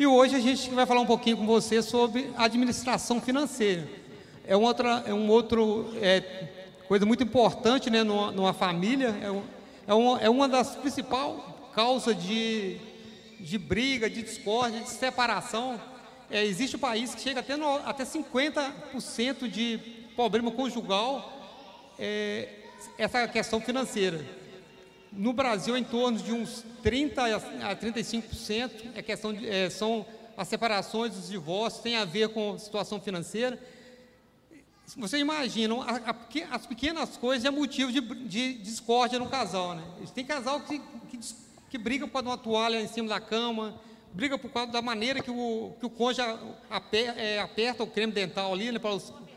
E hoje a gente vai falar um pouquinho com você sobre administração financeira. É, um outra, é um outro é, coisa muito importante né, numa, numa família, é, um, é, uma, é uma das principais causas de, de briga, de discórdia, de separação. É, existe um país que chega até, no, até 50% de problema conjugal, é, essa questão financeira. No Brasil, em torno de uns 30 a 35% é questão de, é, são as separações, os divórcios, tem a ver com situação financeira. Você imagina, as pequenas coisas é motivo de, de discórdia no casal. Né? Tem casal que, que, que briga por uma toalha em cima da cama, briga por causa da maneira que o, que o cônjuge aperta, é, aperta o creme dental ali, né,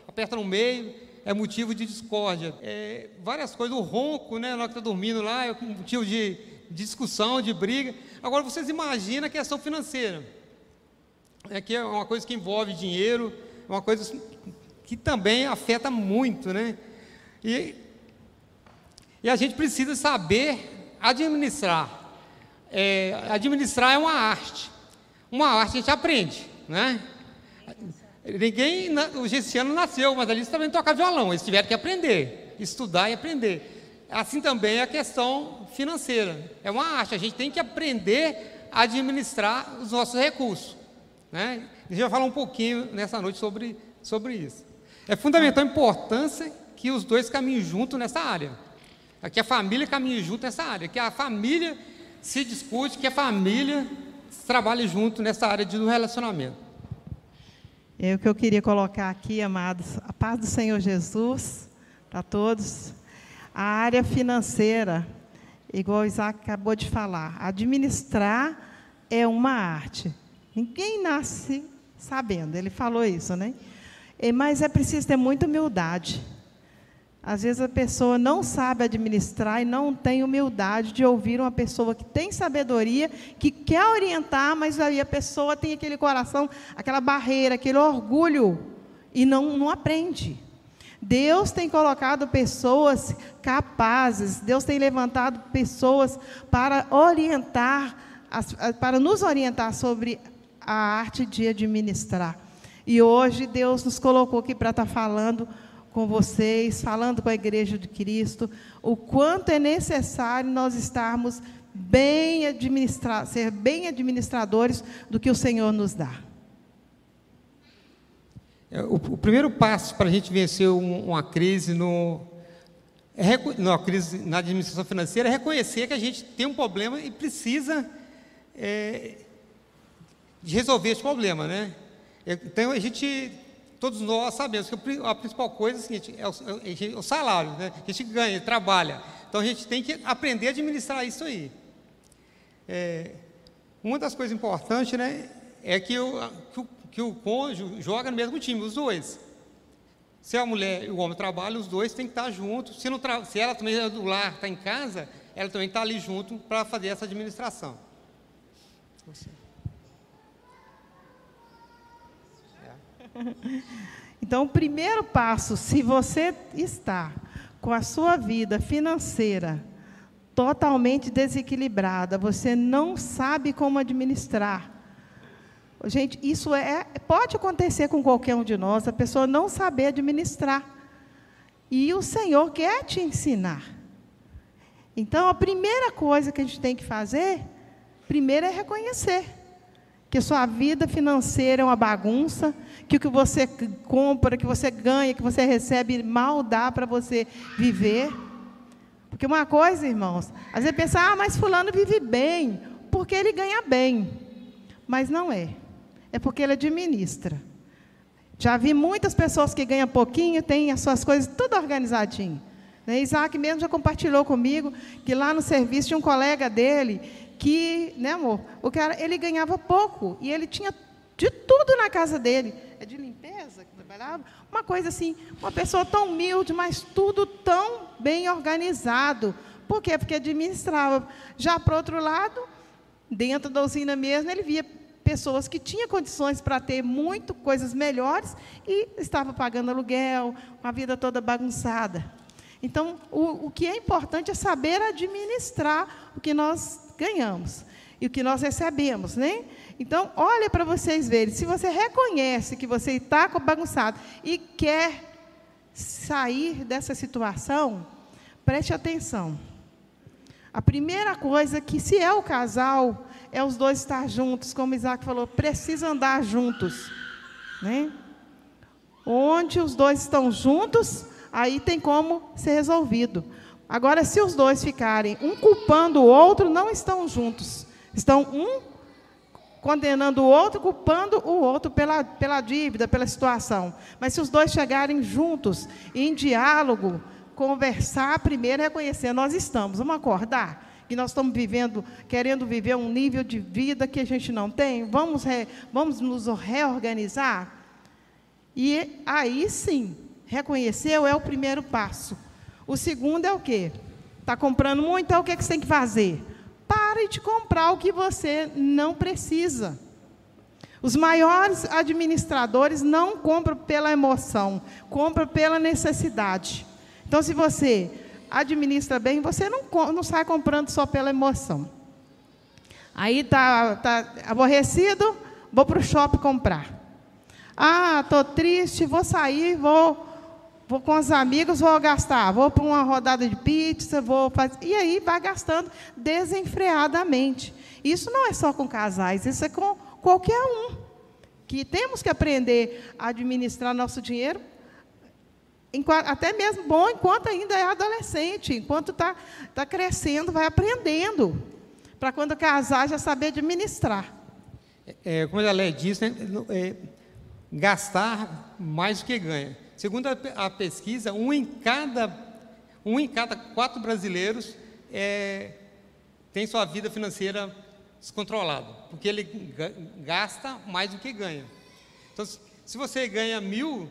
aperta no meio é motivo de discórdia. É, várias coisas, o ronco, né, na hora que está dormindo lá, é motivo de discussão, de briga. Agora vocês imaginam a questão financeira. É que é uma coisa que envolve dinheiro, uma coisa que também afeta muito, né? E, e a gente precisa saber administrar. É, administrar é uma arte. Uma arte a gente aprende, né? Ninguém, o Gessiano nasceu, mas ali também toca violão, eles tiveram que aprender, estudar e aprender. Assim também é a questão financeira, é uma arte, a gente tem que aprender a administrar os nossos recursos. Né? A gente vai falar um pouquinho nessa noite sobre, sobre isso. É fundamental a importância que os dois caminhem junto nessa área, que a família caminhe junto nessa área, que a família se discute, que a família trabalhe junto nessa área de relacionamento. É o que eu queria colocar aqui, amados, a paz do Senhor Jesus para todos. A área financeira, igual o Isaac acabou de falar, administrar é uma arte. Ninguém nasce sabendo, ele falou isso, né? Mas é preciso ter muita humildade. Às vezes a pessoa não sabe administrar e não tem humildade de ouvir uma pessoa que tem sabedoria, que quer orientar, mas aí a pessoa tem aquele coração, aquela barreira, aquele orgulho e não, não aprende. Deus tem colocado pessoas capazes, Deus tem levantado pessoas para orientar, para nos orientar sobre a arte de administrar. E hoje Deus nos colocou aqui para estar falando com vocês, falando com a Igreja de Cristo, o quanto é necessário nós estarmos bem administrar, ser bem administradores do que o Senhor nos dá. É, o, o primeiro passo para a gente vencer um, uma crise no, é, uma crise na administração financeira é reconhecer que a gente tem um problema e precisa é, resolver esse problema, né? Então a gente Todos nós sabemos que a principal coisa é, o, seguinte, é, o, é o salário, né? a gente ganha, trabalha. Então a gente tem que aprender a administrar isso aí. É, uma das coisas importantes né, é que o, que o, que o cônjuge joga no mesmo time, os dois. Se a mulher e o homem trabalham, os dois têm que estar juntos. Se, se ela também é do lar, está em casa, ela também está ali junto para fazer essa administração. Você. Então, o primeiro passo, se você está com a sua vida financeira totalmente desequilibrada, você não sabe como administrar. Gente, isso é pode acontecer com qualquer um de nós, a pessoa não saber administrar. E o Senhor quer te ensinar. Então, a primeira coisa que a gente tem que fazer, primeiro é reconhecer que sua vida financeira é uma bagunça, que o que você compra, que você ganha, que você recebe, mal dá para você viver. Porque uma coisa, irmãos, às vezes pensa, ah, mas fulano vive bem, porque ele ganha bem. Mas não é. É porque ele administra. Já vi muitas pessoas que ganham pouquinho, têm as suas coisas tudo organizadinho. Né? Isaac mesmo já compartilhou comigo que lá no serviço tinha um colega dele que, né, amor, o cara, ele ganhava pouco e ele tinha de tudo na casa dele. É de limpeza que trabalhava? Uma coisa assim, uma pessoa tão humilde, mas tudo tão bem organizado. Por quê? Porque administrava. Já para outro lado, dentro da usina mesmo, ele via pessoas que tinham condições para ter muito coisas melhores e estava pagando aluguel, com a vida toda bagunçada. Então, o, o que é importante é saber administrar o que nós ganhamos e o que nós recebemos, né? Então, olha para vocês verem. Se você reconhece que você está bagunçado e quer sair dessa situação, preste atenção. A primeira coisa que, se é o casal, é os dois estar juntos, como Isaac falou, precisa andar juntos. Né? Onde os dois estão juntos, aí tem como ser resolvido. Agora, se os dois ficarem um culpando o outro, não estão juntos. Estão um condenando o outro, culpando o outro pela, pela dívida, pela situação. Mas se os dois chegarem juntos, em diálogo, conversar primeiro, reconhecer, nós estamos, vamos acordar? Que nós estamos vivendo, querendo viver um nível de vida que a gente não tem, vamos, re, vamos nos reorganizar? E aí sim, reconheceu é o primeiro passo. O segundo é o quê? Está comprando muito, então o que, que você tem que fazer? Pare de comprar o que você não precisa. Os maiores administradores não compram pela emoção, compram pela necessidade. Então, se você administra bem, você não, não sai comprando só pela emoção. Aí está tá aborrecido, vou para o shopping comprar. Ah, estou triste, vou sair, vou, vou com os amigos, vou gastar. Vou para uma rodada de pizza, vou fazer. E aí vai gastando desenfreadamente. Isso não é só com casais, isso é com qualquer um. Que temos que aprender a administrar nosso dinheiro até mesmo bom enquanto ainda é adolescente, enquanto está tá crescendo, vai aprendendo, para quando casar já saber administrar. É, como a Lé disse, né, é, gastar mais do que ganha. Segundo a, pesquisa, um em cada, um em cada quatro brasileiros é, tem sua vida financeira descontrolada, porque ele gasta mais do que ganha. Então, se você ganha mil,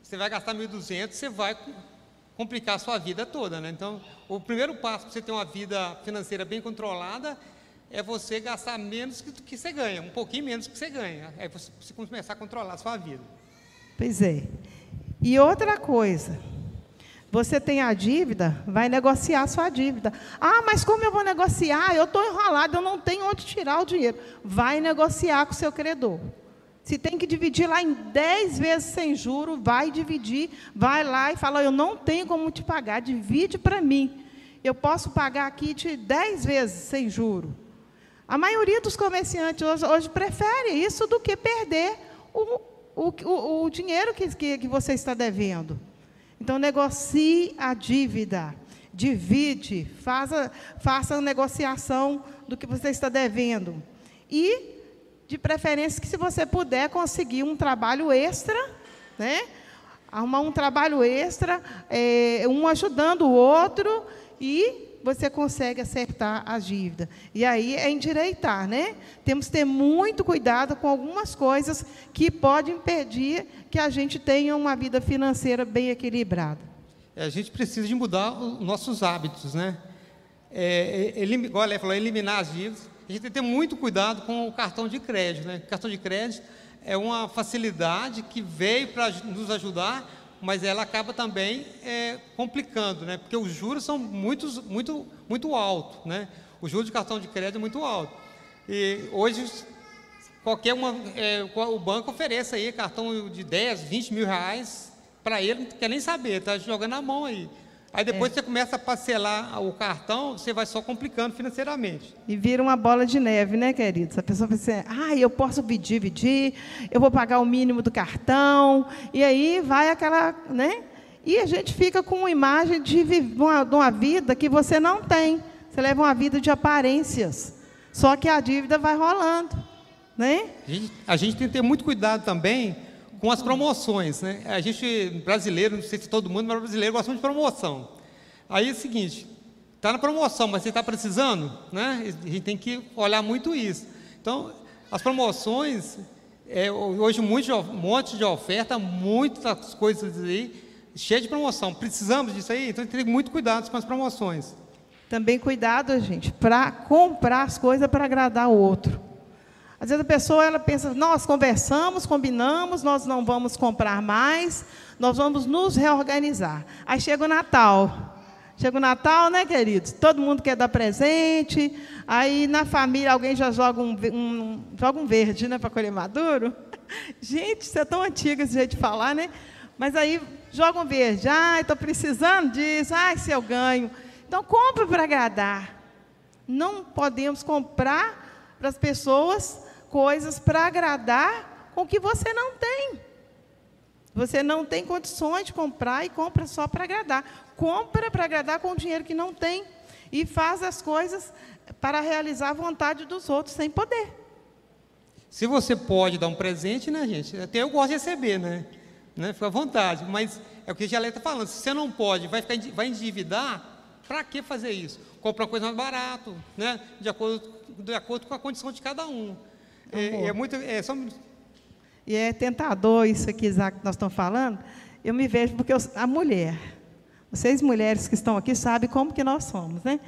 você vai gastar 1.200, você vai complicar a sua vida toda, né? Então, o primeiro passo para você ter uma vida financeira bem controlada é você gastar menos do que você ganha, um pouquinho menos do que você ganha. É você começar a controlar a sua vida. Pois é. E outra coisa, você tem a dívida, vai negociar a sua dívida. Ah, mas como eu vou negociar? Eu estou enrolado, eu não tenho onde tirar o dinheiro. Vai negociar com o seu credor. Se tem que dividir lá em 10 vezes sem juro, vai dividir, vai lá e fala: Eu não tenho como te pagar, divide para mim. Eu posso pagar aqui de 10 vezes sem juro. A maioria dos comerciantes hoje, hoje prefere isso do que perder o, o, o, o dinheiro que, que, que você está devendo. Então, negocie a dívida, divide, faça, faça a negociação do que você está devendo. E de preferência que se você puder conseguir um trabalho extra, né? Arrumar um trabalho extra, é, um ajudando o outro e você consegue acertar a dívida. E aí é endireitar, né? Temos que ter muito cuidado com algumas coisas que podem impedir que a gente tenha uma vida financeira bem equilibrada. É, a gente precisa de mudar os nossos hábitos, né? É, é elim, igual falou, eliminar as dívidas a gente tem que ter muito cuidado com o cartão de crédito. Né? O cartão de crédito é uma facilidade que veio para nos ajudar, mas ela acaba também é, complicando, né? porque os juros são muito, muito, muito altos. Né? O juros de cartão de crédito é muito alto. E hoje, qualquer uma, é, o banco oferece aí cartão de 10, 20 mil reais para ele, não quer nem saber, está jogando na mão aí. Aí depois é. você começa a parcelar o cartão, você vai só complicando financeiramente. E vira uma bola de neve, né, queridos? A pessoa pensa assim, ah, eu posso dividir, eu vou pagar o mínimo do cartão, e aí vai aquela, né? E a gente fica com uma imagem de uma, de uma vida que você não tem. Você leva uma vida de aparências. Só que a dívida vai rolando, né? A gente, a gente tem que ter muito cuidado também com as promoções, né? A gente, brasileiro, não sei se todo mundo, mas brasileiro gosta de promoção. Aí é o seguinte, está na promoção, mas você está precisando, né? A gente tem que olhar muito isso. Então, as promoções, é, hoje um monte de oferta, muitas coisas aí, cheia de promoção. Precisamos disso aí, então tem que ter muito cuidado com as promoções. Também cuidado, gente, para comprar as coisas para agradar o outro. Às vezes a pessoa ela pensa, nós conversamos, combinamos, nós não vamos comprar mais, nós vamos nos reorganizar. Aí chega o Natal, Chega o Natal, né, queridos? Todo mundo quer dar presente. Aí na família alguém já joga um, um joga um verde, né, para colher maduro. Gente, isso é tão antigo esse jeito de falar, né? Mas aí joga um verde. Ah, estou precisando disso. Ah, se eu ganho. Então compra para agradar. Não podemos comprar para as pessoas coisas para agradar com o que você não tem. Você não tem condições de comprar e compra só para agradar. Compra para agradar com o dinheiro que não tem e faz as coisas para realizar a vontade dos outros sem poder. Se você pode dar um presente, né, gente? Até eu gosto de receber, né? né? Fica à vontade. Mas é o que a Jaleta está falando. Se você não pode, vai, ficar, vai endividar, para que fazer isso? Comprar coisa mais barato, né? De acordo, de acordo com a condição de cada um. É, é, muito. É, só... E é tentador isso aqui, Isaac, que nós estamos falando. Eu me vejo, porque eu, a mulher, vocês mulheres que estão aqui sabem como que nós somos, né?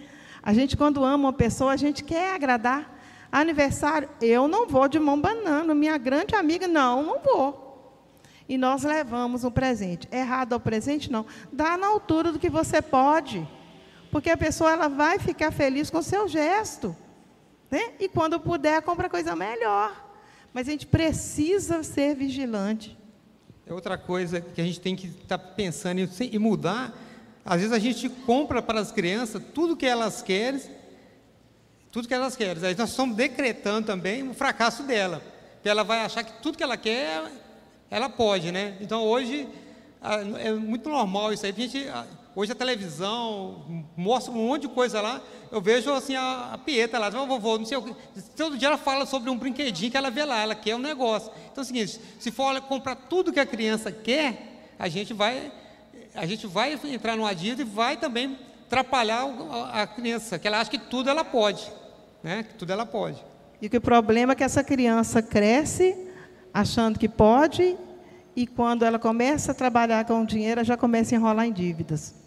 A gente, quando ama uma pessoa, a gente quer agradar. Aniversário, eu não vou de mão banana. Minha grande amiga, não, não vou. E nós levamos um presente. Errado ao presente, não. Dá na altura do que você pode. Porque a pessoa ela vai ficar feliz com o seu gesto. Né? E quando puder, compra coisa melhor. Mas a gente precisa ser vigilante. É outra coisa que a gente tem que estar tá pensando em mudar. Às vezes a gente compra para as crianças tudo que elas querem, tudo que elas querem. Aí nós estamos decretando também o fracasso dela. Porque ela vai achar que tudo que ela quer, ela pode, né? Então hoje é muito normal isso aí. A gente, Hoje a televisão mostra um monte de coisa lá. Eu vejo assim a, a Pieta lá, vovô, não sei o que. Todo dia ela fala sobre um brinquedinho que ela vê lá, ela quer um negócio. Então é o seguinte, se for comprar tudo que a criança quer, a gente vai, a gente vai entrar numa dívida e vai também atrapalhar a criança, que ela acha que tudo ela pode, né? Que tudo ela pode. E que o problema é que essa criança cresce achando que pode e quando ela começa a trabalhar com dinheiro, ela já começa a enrolar em dívidas.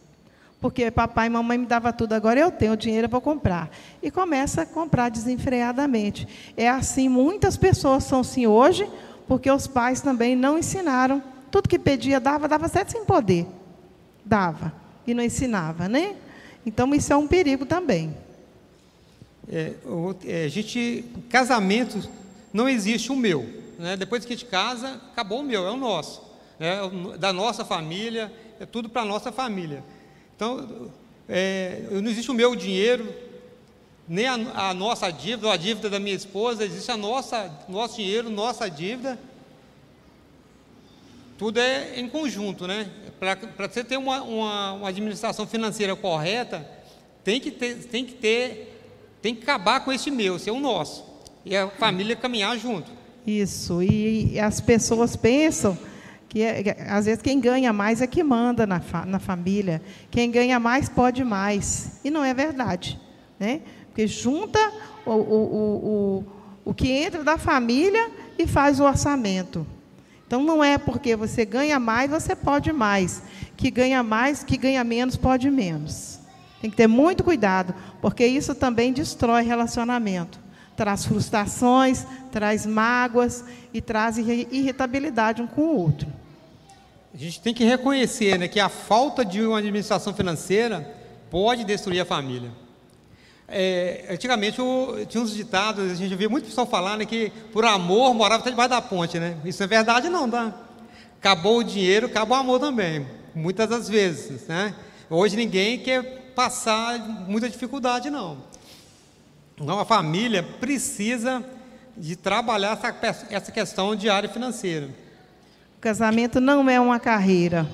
Porque papai e mamãe me dava tudo, agora eu tenho dinheiro, eu vou comprar. E começa a comprar desenfreadamente. É assim, muitas pessoas são assim hoje, porque os pais também não ensinaram. Tudo que pedia dava, dava certo sem poder. Dava. E não ensinava, né? Então isso é um perigo também. É, é, a gente, casamento, não existe o meu. Né? Depois que a gente casa, acabou o meu, é o nosso. É da nossa família, é tudo para a nossa família. Então, é, não existe o meu dinheiro, nem a, a, nossa dívida, ou a dívida da minha esposa, existe a nossa, nosso dinheiro, nossa dívida. Tudo é em conjunto, né? Para você ter uma, uma, uma, administração financeira correta, tem que ter, tem que ter, tem que acabar com esse meu, ser o nosso. E a família caminhar junto. Isso, e as pessoas pensam que é, às vezes quem ganha mais é que manda na, fa na família. Quem ganha mais pode mais. E não é verdade. Né? Porque junta o, o, o, o, que entra da família e faz o orçamento. Então não é porque você ganha mais, você pode mais. Que ganha mais, que ganha menos, pode menos. Tem que ter muito cuidado, porque isso também destrói relacionamento. Traz frustrações, traz mágoas e traz irritabilidade um com o outro. A gente tem que reconhecer né, que a falta de uma administração financeira pode destruir a família. É, antigamente o, tinha uns ditados, a gente via muito pessoal falar né, que por amor morava até debaixo da ponte, né? Isso é verdade não, tá? Acabou o dinheiro, acabou o amor também, muitas das vezes, né? Hoje ninguém quer passar muita dificuldade não. Então a família precisa de trabalhar essa, essa questão de área financeira. O casamento não é uma carreira.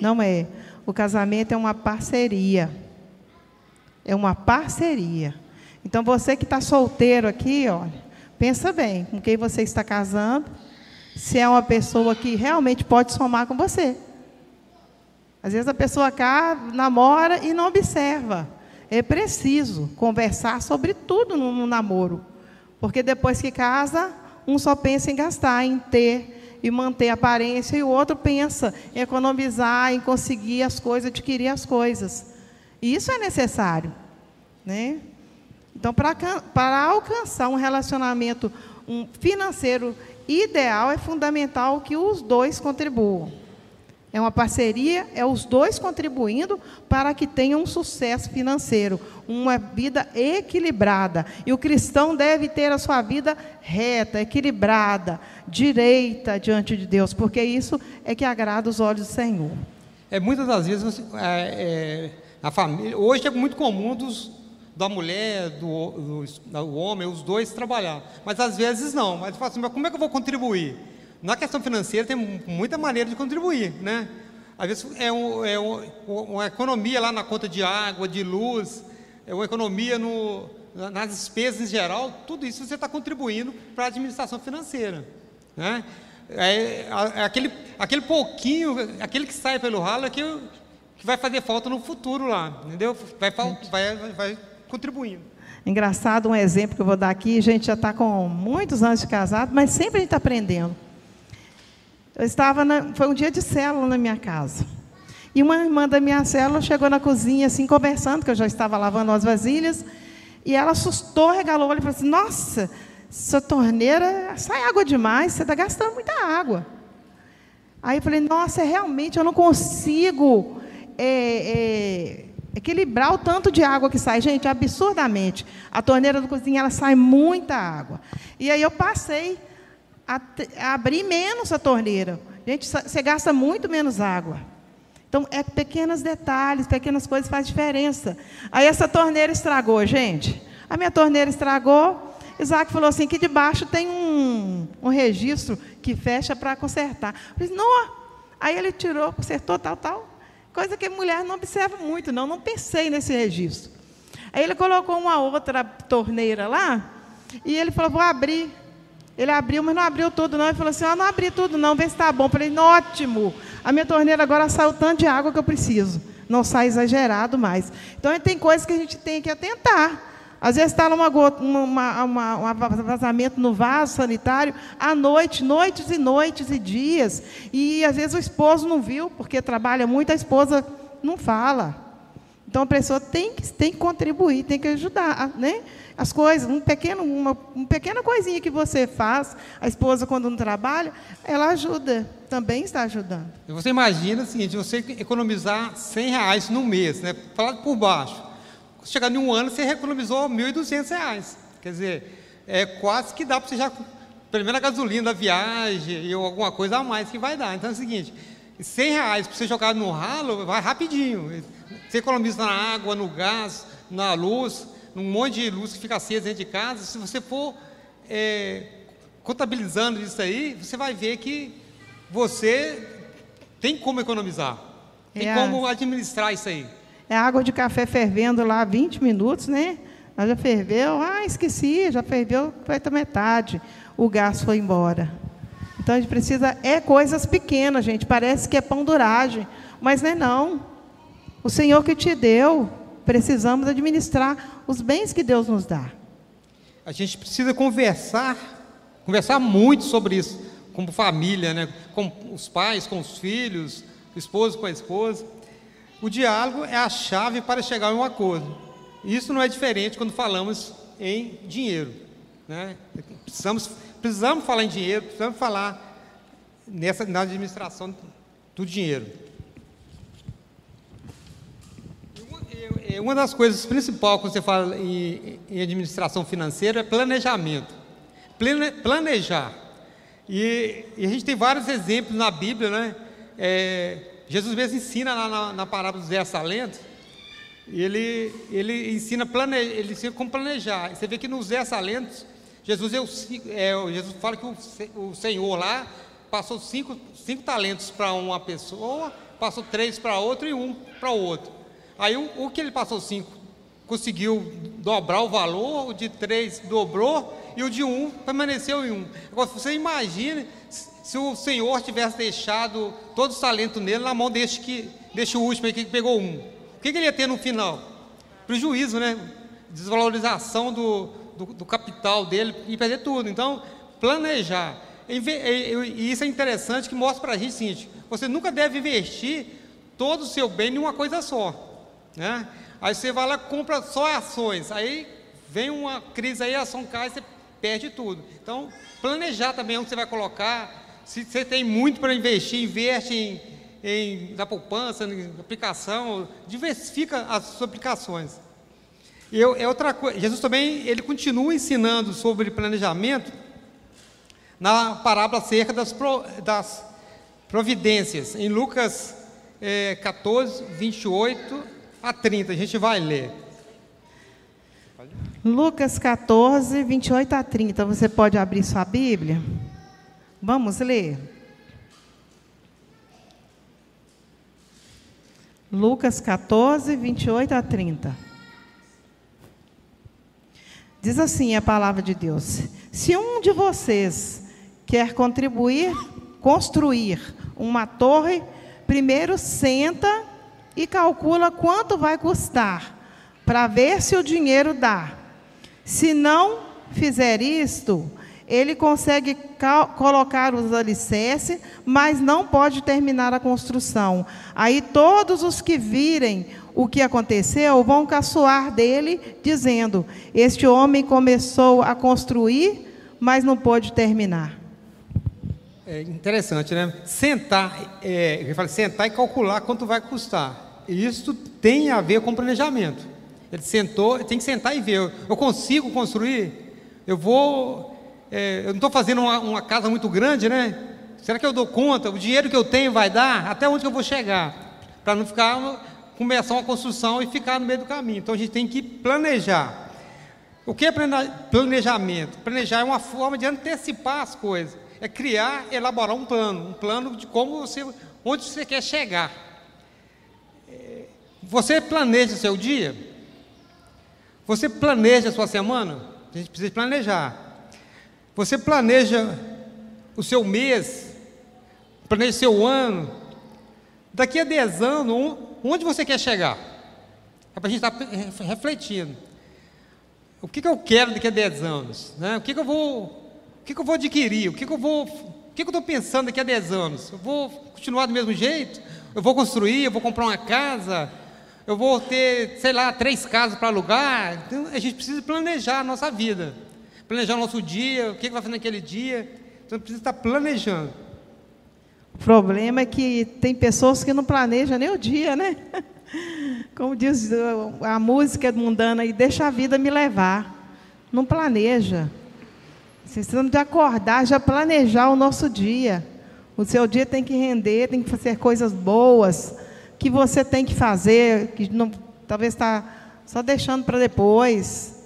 Não é. O casamento é uma parceria. É uma parceria. Então você que está solteiro aqui, olha, pensa bem com quem você está casando, se é uma pessoa que realmente pode somar com você. Às vezes a pessoa cá namora e não observa. É preciso conversar sobre tudo no, no namoro. Porque depois que casa, um só pensa em gastar, em ter, e manter a aparência, e o outro pensa em economizar, em conseguir as coisas, adquirir as coisas. E isso é necessário. Né? Então, para, para alcançar um relacionamento um financeiro ideal, é fundamental que os dois contribuam. É uma parceria, é os dois contribuindo para que tenha um sucesso financeiro, uma vida equilibrada. E o cristão deve ter a sua vida reta, equilibrada, direita diante de Deus, porque isso é que agrada os olhos do Senhor. É muitas das vezes você, é, é, a família. Hoje é muito comum dos, da mulher, do, do, do, homem, os dois trabalhar. Mas às vezes não. Mas, assim, mas como é que eu vou contribuir? Na questão financeira tem muita maneira de contribuir, né? Às vezes é, um, é um, uma economia lá na conta de água, de luz, é uma economia no, nas despesas em geral, tudo isso você está contribuindo para a administração financeira. Né? É, é, aquele, aquele pouquinho, aquele que sai pelo ralo é que, que vai fazer falta no futuro lá, entendeu? Vai, vai, vai contribuindo. Engraçado, um exemplo que eu vou dar aqui, a gente já está com muitos anos de casado, mas sempre a gente está aprendendo. Eu estava, na, foi um dia de célula na minha casa. E uma irmã da minha célula chegou na cozinha, assim, conversando, que eu já estava lavando as vasilhas, e ela assustou, regalou o olho e falou assim, nossa, essa torneira sai água demais, você está gastando muita água. Aí eu falei, nossa, realmente eu não consigo é, é, equilibrar o tanto de água que sai. Gente, absurdamente. A torneira do cozinha, ela sai muita água. E aí eu passei a, a abrir menos a torneira. Gente, você gasta muito menos água. Então, é pequenos detalhes, pequenas coisas faz diferença. Aí essa torneira estragou, gente. A minha torneira estragou. Isaac falou assim, que debaixo tem um, um registro que fecha para consertar. Eu falei, não. Aí ele tirou, consertou, tal, tal. Coisa que a mulher não observa muito, não. Não pensei nesse registro. Aí ele colocou uma outra torneira lá, e ele falou, vou abrir. Ele abriu, mas não abriu tudo, não. Ele falou assim: ah, não abri tudo, não, vê se está bom. Eu falei, ótimo. A minha torneira agora saiu tanto de água que eu preciso. Não sai exagerado mais. Então tem coisas que a gente tem que atentar. Às vezes está uma, uma, uma, um vazamento no vaso sanitário à noite, noites e noites e dias. E às vezes o esposo não viu, porque trabalha muito, a esposa não fala. Então a pessoa tem que, tem que contribuir, tem que ajudar. Né? As coisas, um pequeno, uma, uma pequena coisinha que você faz, a esposa quando não trabalha, ela ajuda, também está ajudando. Você imagina o seguinte, você economizar 100 reais no mês, né? falado por baixo. Chegar em um ano, você economizou 1.200 reais. Quer dizer, é quase que dá para você já, menos a gasolina da viagem ou alguma coisa a mais que vai dar. Então é o seguinte, 100 reais para você jogar no ralo, vai rapidinho. Você economiza na água, no gás, na luz, num monte de luz que fica acesa dentro de casa, se você for é, contabilizando isso aí, você vai ver que você tem como economizar, tem é como administrar isso aí. É água de café fervendo lá 20 minutos, né? Ela já ferveu, ah, esqueci, já ferveu, foi até metade, o gás foi embora. Então a gente precisa, é coisas pequenas, gente, parece que é pão duragem, mas não é não. O Senhor que te deu, precisamos administrar os bens que Deus nos dá. A gente precisa conversar, conversar muito sobre isso, como família, né? com os pais, com os filhos, o esposo com a esposa. O diálogo é a chave para chegar a um acordo. Isso não é diferente quando falamos em dinheiro. Né? Precisamos, precisamos falar em dinheiro, precisamos falar nessa, na administração do dinheiro. É, uma das coisas principais quando você fala em, em administração financeira é planejamento. Plane, planejar. E, e, a gente tem vários exemplos na Bíblia, né? É, Jesus mesmo ensina na, na, na parábola dos dez talentos, ele, ele, ensina plane, ele ensina como planejar. Você vê que nos dez talentos, Jesus, é, é, Jesus fala que o, o Senhor lá passou cinco, cinco talentos para uma pessoa, passou três para outra e um para o outro. Aí o, o que ele passou cinco conseguiu dobrar o valor, o de três dobrou e o de um permaneceu em um. Agora você imagine se o Senhor tivesse deixado todo o talento nele na mão deste, que, deste último aqui que pegou um. O que, que ele ia ter no final? Prejuízo, né? Desvalorização do, do, do capital dele e perder tudo. Então, planejar. E isso é interessante que mostra para a gente o seguinte: você nunca deve investir todo o seu bem em uma coisa só. Né? Aí você vai lá compra só ações, aí vem uma crise aí, a ação cai, você perde tudo. Então, planejar também onde você vai colocar. Se você tem muito para investir, investe em, em, na poupança, em aplicação, diversifica as suas aplicações. E é outra coisa, Jesus também, ele continua ensinando sobre planejamento na parábola acerca das, pro, das providências, em Lucas é, 14, 28 a 30, a gente vai ler. Lucas 14, 28 a 30, você pode abrir sua Bíblia? Vamos ler? Lucas 14, 28 a 30. Diz assim a palavra de Deus: Se um de vocês quer contribuir, construir uma torre, primeiro senta e calcula quanto vai custar, para ver se o dinheiro dá. Se não fizer isto, ele consegue colocar os alicerces, mas não pode terminar a construção. Aí todos os que virem o que aconteceu, vão caçoar dele, dizendo: Este homem começou a construir, mas não pôde terminar. É interessante, né? Sentar, é, eu falo, sentar e calcular quanto vai custar. Isso tem a ver com planejamento. Ele sentou, tem que sentar e ver. Eu consigo construir? Eu vou. É, eu não estou fazendo uma, uma casa muito grande, né? Será que eu dou conta? O dinheiro que eu tenho vai dar? Até onde eu vou chegar? Para não ficar começar uma construção e ficar no meio do caminho. Então a gente tem que planejar. O que é planejamento? Planejar é uma forma de antecipar as coisas. É criar, elaborar um plano, um plano de como você, onde você quer chegar. Você planeja seu dia? Você planeja sua semana? A gente precisa planejar. Você planeja o seu mês? Planeja seu ano? Daqui a 10 anos, onde você quer chegar? É para a gente estar tá refletindo. O que, que eu quero daqui a 10 anos? Né? O que, que eu vou. O que, que eu vou adquirir? O que, que eu vou. O que, que eu estou pensando daqui a 10 anos? Eu vou continuar do mesmo jeito? Eu vou construir, eu vou comprar uma casa, eu vou ter, sei lá, três casas para alugar. Então, a gente precisa planejar a nossa vida, planejar o nosso dia, o que, que vai fazer naquele dia. Então, precisa estar planejando. O problema é que tem pessoas que não planejam nem o dia, né? Como diz a música mundana aí, deixa a vida me levar. Não planeja. Precisamos de acordar, já planejar o nosso dia. O seu dia tem que render, tem que fazer coisas boas que você tem que fazer, que não, talvez está só deixando para depois.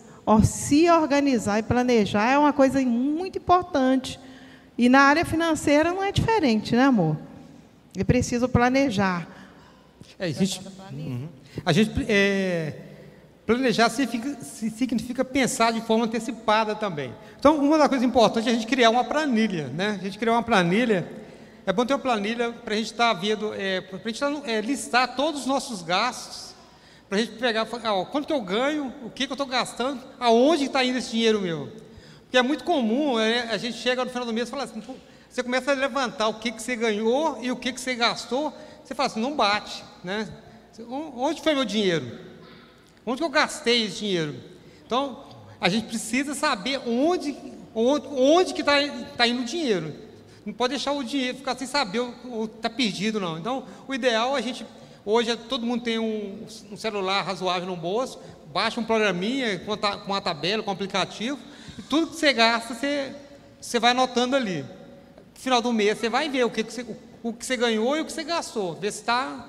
se organizar e planejar é uma coisa muito importante e na área financeira não é diferente, né, amor? É preciso planejar. É, a gente, uhum. a gente é, planejar significa, significa, pensar de forma antecipada também. Então, uma das coisas importantes é a gente criar uma planilha, né? A gente criar uma planilha. É bom ter uma planilha para a gente estar tá vendo, é, para a gente tá, é, listar todos os nossos gastos, para a gente pegar, ó, quanto que eu ganho, o que, que eu estou gastando, aonde está indo esse dinheiro meu. Porque é muito comum, é, a gente chega no final do mês e fala assim, você começa a levantar o que, que você ganhou e o que, que você gastou, você fala assim, não bate. Né? Onde foi meu dinheiro? Onde eu gastei esse dinheiro? Então, a gente precisa saber onde, onde, onde que está tá indo o dinheiro. Não pode deixar o dinheiro ficar sem saber o está perdido, não. Então, o ideal é a gente. Hoje todo mundo tem um, um celular razoável no bolso, baixa um programinha com, com uma tabela, com um aplicativo, e tudo que você gasta, você, você vai anotando ali. No final do mês, você vai ver o que, que, você, o que você ganhou e o que você gastou, ver se está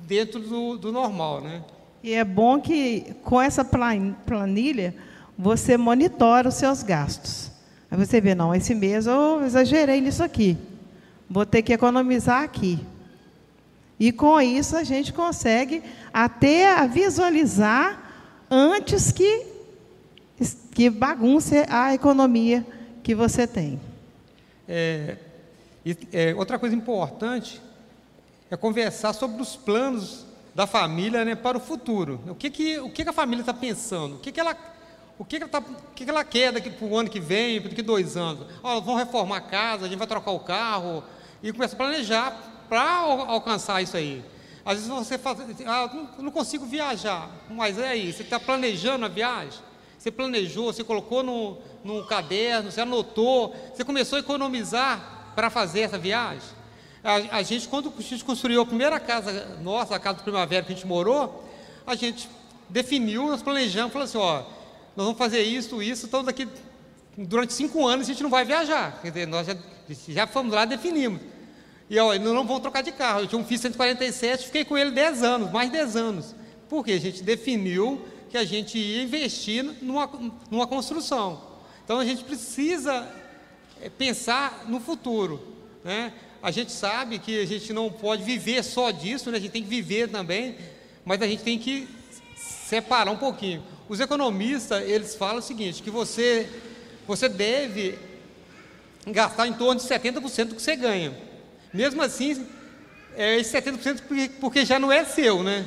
dentro do, do normal, né? E é bom que com essa planilha você monitora os seus gastos. Aí você vê, não, esse mês eu exagerei nisso aqui. Vou ter que economizar aqui. E com isso a gente consegue até visualizar antes que que bagunce a economia que você tem. É, é, outra coisa importante é conversar sobre os planos da família né, para o futuro. O que, que, o que, que a família está pensando? O que, que ela o que, que, ela, tá, o que, que ela quer daqui para o ano que vem, daqui dois anos? Oh, vamos reformar a casa, a gente vai trocar o carro e começar a planejar para alcançar isso aí. Às vezes você faz, ah, não consigo viajar, mas é aí, você está planejando a viagem? Você planejou, você colocou no, no caderno, você anotou, você começou a economizar para fazer essa viagem. A, a, gente, quando a gente construiu a primeira casa nossa, a casa do Primavera que a gente morou, a gente definiu, nós planejamos, falou assim, ó, nós vamos fazer isso, isso, então daqui, durante cinco anos a gente não vai viajar. Quer dizer, nós já, já fomos lá definimos. E ó, não vamos trocar de carro. Eu tinha um Fiat 147, fiquei com ele 10 anos, mais 10 anos. Porque a gente definiu que a gente ia investir numa, numa construção. Então a gente precisa é, pensar no futuro. Né? A gente sabe que a gente não pode viver só disso, né? a gente tem que viver também, mas a gente tem que separar um pouquinho. Os economistas, eles falam o seguinte, que você, você deve gastar em torno de 70% do que você ganha. Mesmo assim, é, esse 70% porque, já não é seu, né?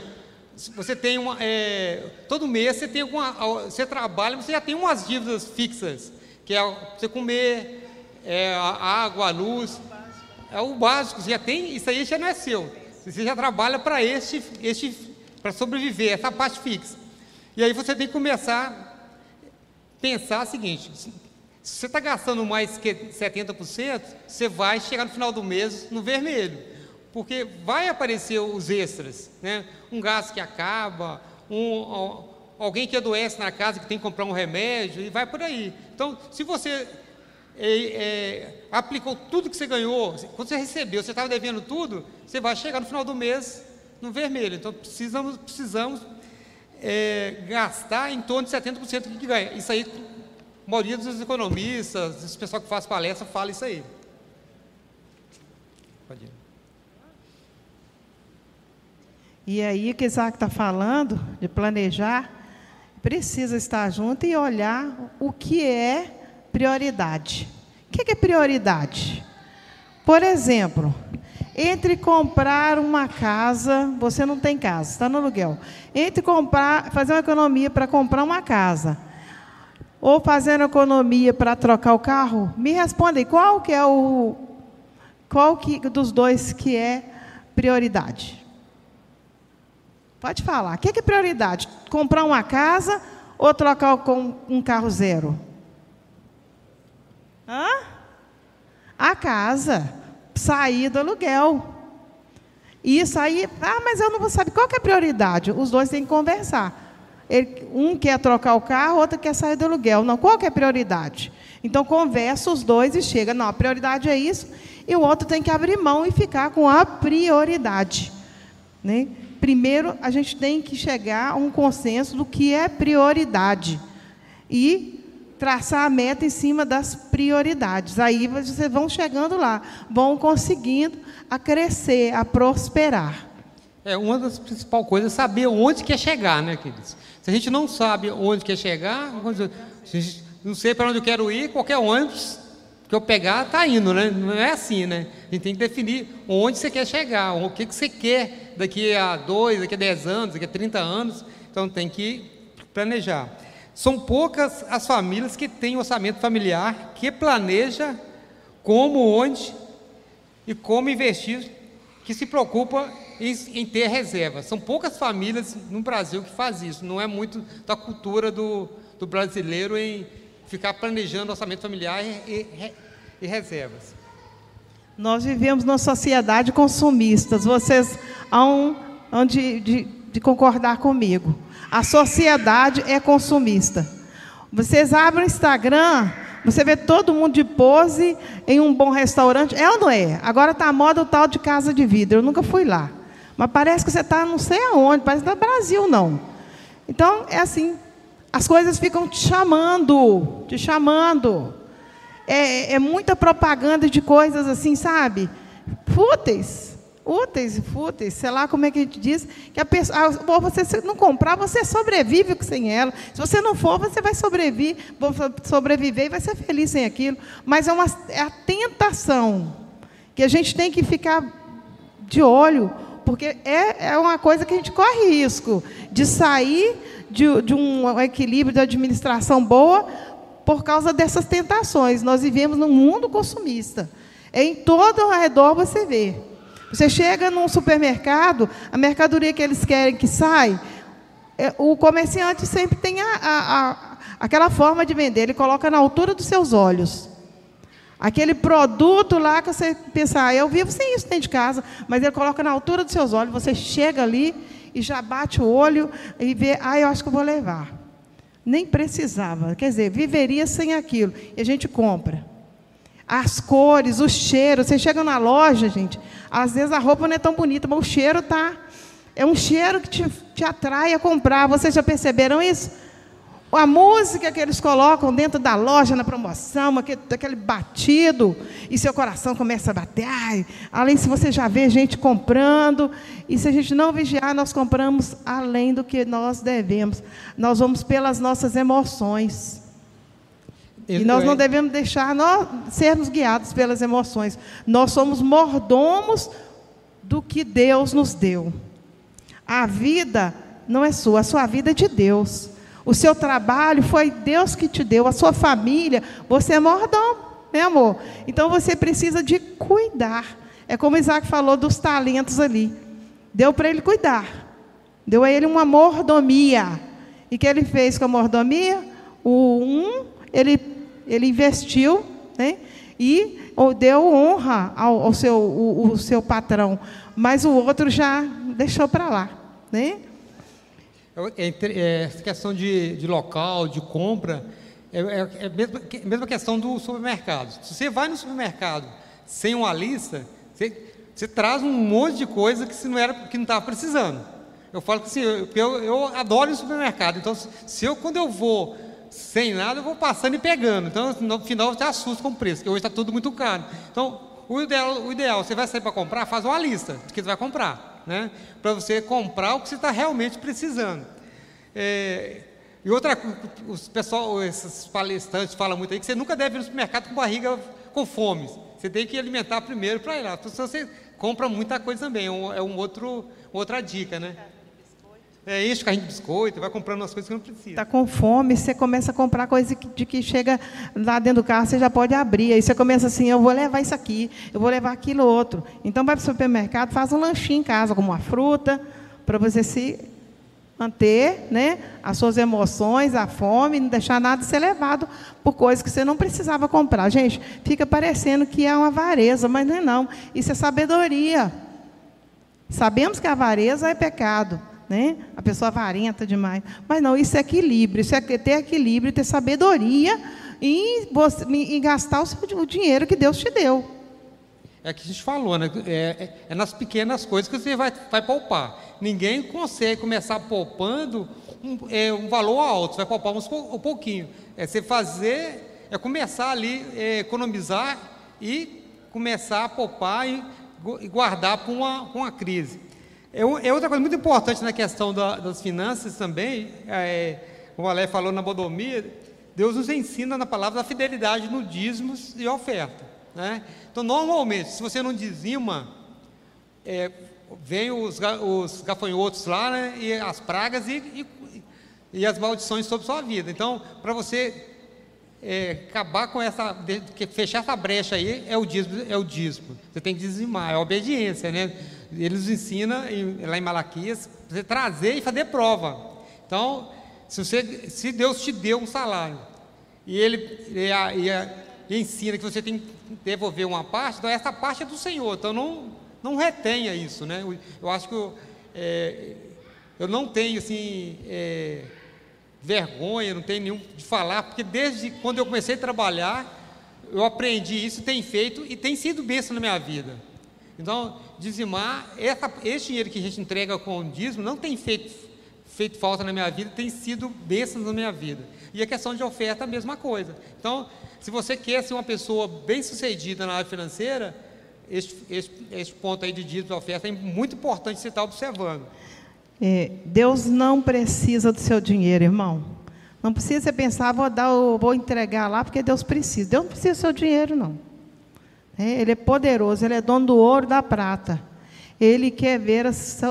Você tem uma. É, todo mês você tem alguma. Você trabalha, você já tem umas dívidas fixas, que é você comer, é, a água, a luz. É o básico, você já tem, isso aí já não é seu. Você já trabalha para este, este, para sobreviver, essa parte fixa. E aí você tem que começar a pensar o seguinte: se você está gastando mais que 70%, você vai chegar no final do mês no vermelho porque vai aparecer os extras, né? Um gasto que acaba, um, alguém que adoece na casa que tem que comprar um remédio e vai por aí. Então, se você é, é, aplicou tudo que você ganhou, quando você recebeu, você estava devendo tudo, você vai chegar no final do mês no vermelho. Então, precisamos, precisamos é, gastar em torno de 70% do que ganha. Isso aí, a maioria dos economistas, o pessoal que faz palestra, fala isso aí. Pode ir. E aí, o que Isaac está falando, de planejar, precisa estar junto e olhar o que é prioridade. O que é prioridade? Por exemplo, entre comprar uma casa, você não tem casa, está no aluguel. Entre comprar, fazer uma economia para comprar uma casa, ou fazer uma economia para trocar o carro, me respondem qual que é o qual que dos dois que é prioridade? Pode falar. O que é prioridade? Comprar uma casa ou trocar com um carro zero? Hã? A casa. Sair do aluguel. Isso aí, ah, mas eu não vou saber. Qual é a prioridade? Os dois têm que conversar. Ele, um quer trocar o carro, outro quer sair do aluguel. Não, qual é a prioridade? Então conversa os dois e chega. Não, a prioridade é isso. E o outro tem que abrir mão e ficar com a prioridade. Né? primeiro a gente tem que chegar a um consenso do que é prioridade e traçar a meta em cima das prioridades. Aí vocês vão chegando lá, vão conseguindo a crescer, a prosperar. É uma das principais coisas é saber onde quer chegar, né, queridos? Se a gente não sabe onde quer chegar, não sei para onde eu quero ir, qualquer ônibus que eu pegar está indo, né? Não é assim, né? A gente tem que definir onde você quer chegar, o que, que você quer daqui a dois, daqui a dez anos, daqui a 30 anos. Então tem que planejar. São poucas as famílias que têm orçamento familiar que planeja como, onde e como investir, que se preocupa em, em ter reserva. São poucas famílias no Brasil que faz isso. Não é muito da cultura do, do brasileiro em ficar planejando orçamento familiar e, e, e reservas. Nós vivemos numa sociedade consumista. Vocês hão, de, de, de concordar comigo. A sociedade é consumista. Vocês abrem o Instagram, você vê todo mundo de pose em um bom restaurante. É ou não é? Agora está a moda o tal de casa de vidro. Eu nunca fui lá. Mas parece que você está não sei aonde, parece que está no Brasil, não. Então, é assim. As coisas ficam te chamando, te chamando é, é muita propaganda de coisas assim, sabe? Fúteis. Úteis e fúteis, sei lá como é que a gente diz, que a pessoa, ah, você não comprar, você sobrevive sem ela. Se você não for, você vai sobreviver, sobreviver e vai ser feliz sem aquilo. Mas é, uma, é a tentação que a gente tem que ficar de olho, porque é, é uma coisa que a gente corre risco de sair de, de um equilíbrio de administração boa por causa dessas tentações. Nós vivemos num mundo consumista. Em todo ao redor você vê. Você chega num supermercado, a mercadoria que eles querem que sai, é, o comerciante sempre tem a, a, a, aquela forma de vender, ele coloca na altura dos seus olhos. Aquele produto lá que você pensa, ah, eu vivo sem isso dentro de casa, mas ele coloca na altura dos seus olhos, você chega ali e já bate o olho e vê, ah, eu acho que vou levar. Nem precisava, quer dizer, viveria sem aquilo. E a gente compra. As cores, o cheiro, você chega na loja, gente, às vezes a roupa não é tão bonita, mas o cheiro tá é um cheiro que te, te atrai a comprar. Vocês já perceberam isso? A música que eles colocam dentro da loja na promoção, aquele, aquele batido, e seu coração começa a bater. Ai, além se você já vê gente comprando, e se a gente não vigiar, nós compramos além do que nós devemos. Nós vamos pelas nossas emoções. E nós não devemos deixar nós sermos guiados pelas emoções. Nós somos mordomos do que Deus nos deu. A vida não é sua, a sua vida é de Deus. O seu trabalho foi Deus que te deu, a sua família, você é mordomo, né, amor? Então você precisa de cuidar. É como Isaac falou dos talentos ali. Deu para ele cuidar. Deu a ele uma mordomia. E o que ele fez com a mordomia? O um, ele, ele investiu, né? E deu honra ao, ao seu, o, o seu patrão. Mas o outro já deixou para lá, né? É, é, essa questão de, de, local, de compra, é, é, é a mesma, mesma, questão do supermercado. Se você vai no supermercado sem uma lista, você, você traz um monte de coisa que, não era, que não estava precisando. Eu falo que assim, eu, eu, eu adoro o supermercado. Então, se eu, quando eu vou sem nada, eu vou passando e pegando. Então, no final, você assusta com o preço, porque hoje está tudo muito caro. Então, o ideal, o ideal, você vai sair para comprar, faz uma lista do que você vai comprar né? para você comprar o que você está realmente precisando. É, e outra, os pessoal, esses palestrantes falam muito aí que você nunca deve ir no supermercado com barriga com fome. Você tem que alimentar primeiro para ir lá. Então, você compra muita coisa também, é um, é um outro, outra dica, né? É, enche o carrinho de biscoito, vai comprando as coisas que não precisa. Está com fome, você começa a comprar coisa de que chega lá dentro do carro, você já pode abrir. Aí você começa assim, eu vou levar isso aqui, eu vou levar aquilo outro. Então vai para o supermercado, faz um lanchinho em casa, como uma fruta, para você se manter né, as suas emoções, a fome, não deixar nada ser levado por coisas que você não precisava comprar. Gente, fica parecendo que é uma avareza, mas não é não. Isso é sabedoria. Sabemos que a avareza é pecado né? A pessoa avarenta demais. Mas não, isso é equilíbrio, isso é ter equilíbrio, ter sabedoria e, e gastar o, seu, o dinheiro que Deus te deu. É que a gente falou, né? É, é, é, nas pequenas coisas que você vai, vai poupar. Ninguém consegue começar poupando um, é, um valor alto, você vai poupar uns, um pouquinho. É você fazer, é começar ali, é, economizar e começar a poupar e, e guardar para uma, uma crise. É, é, outra coisa muito importante na questão da, das finanças também, é, o Alé falou na bodomia, Deus nos ensina na palavra da fidelidade no dízimos e oferta. Né? Então, normalmente, se você não dizima, é, vem os, os gafanhotos lá, né, e as pragas e, e, e, as maldições sobre sua vida. Então, para você é, acabar com essa, fechar essa brecha aí, é o dízimo, é o dízimo. Você tem que dizimar, é a obediência, né? Ele nos ensina lá em Malaquias você trazer e fazer prova. Então, se, você, se Deus te deu um salário e ele, ele, ele ensina que você tem que devolver uma parte, então essa parte é do Senhor. Então não, não retenha isso, né? Eu acho que eu, é, eu não tenho assim é, vergonha, não tenho nenhum de falar, porque desde quando eu comecei a trabalhar eu aprendi isso, tem feito e tem sido bênção na minha vida. Então, dizimar, essa, esse dinheiro que a gente entrega com o dízimo não tem feito, feito falta na minha vida, tem sido bênçãos na minha vida. E a questão de oferta, a mesma coisa. Então, se você quer ser uma pessoa bem-sucedida na área financeira, esse, esse, esse ponto aí de dízimo e oferta é muito importante você estar observando. É, Deus não precisa do seu dinheiro, irmão. Não precisa você pensar, vou, dar, vou entregar lá, porque Deus precisa. Deus não precisa do seu dinheiro, não. É, ele é poderoso, ele é dono do ouro e da prata. Ele quer ver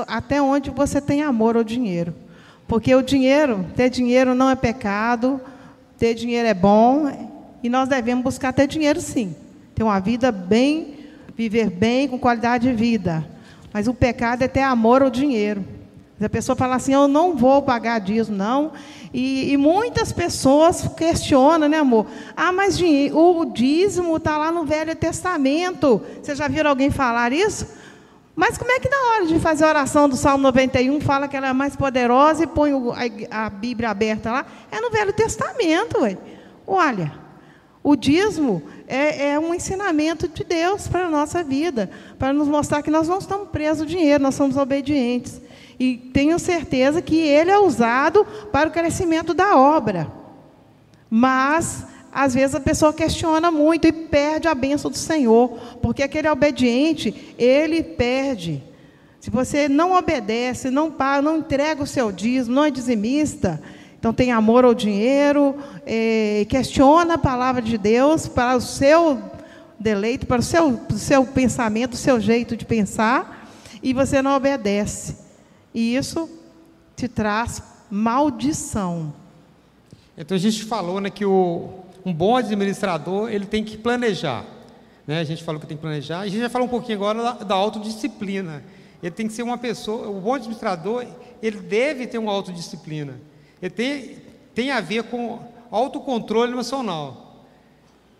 até onde você tem amor ao dinheiro. Porque o dinheiro, ter dinheiro não é pecado, ter dinheiro é bom, e nós devemos buscar ter dinheiro sim. Ter uma vida bem, viver bem, com qualidade de vida. Mas o pecado é ter amor ao dinheiro. A pessoa fala assim, eu não vou pagar dízimo, não, E, e, muitas pessoas questionam, né, amor? Ah, mas o dízimo está lá no Velho Testamento. Vocês já viram alguém falar isso? Mas como é que na hora de fazer a oração do Salmo 91 fala que ela é mais poderosa e põe a, a Bíblia aberta lá? É no Velho Testamento, ué. Olha, o dízimo é, é, um ensinamento de Deus para a nossa vida, para nos mostrar que nós não estamos presos ao dinheiro, nós somos obedientes. E tenho certeza que ele é usado para o crescimento da obra. Mas, às vezes, a pessoa questiona muito e perde a bênção do Senhor, porque aquele obediente, ele perde. Se você não obedece, não paga, não entrega o seu dízimo, não é dizimista, então tem amor ao dinheiro, é, questiona a palavra de Deus para o seu deleito, para o seu, seu pensamento, o seu jeito de pensar, e você não obedece. E isso te traz maldição. Então a gente falou né, que o, um bom administrador ele tem que planejar. Né? A gente falou que tem que planejar. A gente vai falar um pouquinho agora da, da autodisciplina. Ele tem que ser uma pessoa, o bom administrador, ele deve ter uma autodisciplina. Ele tem, tem a ver com autocontrole emocional.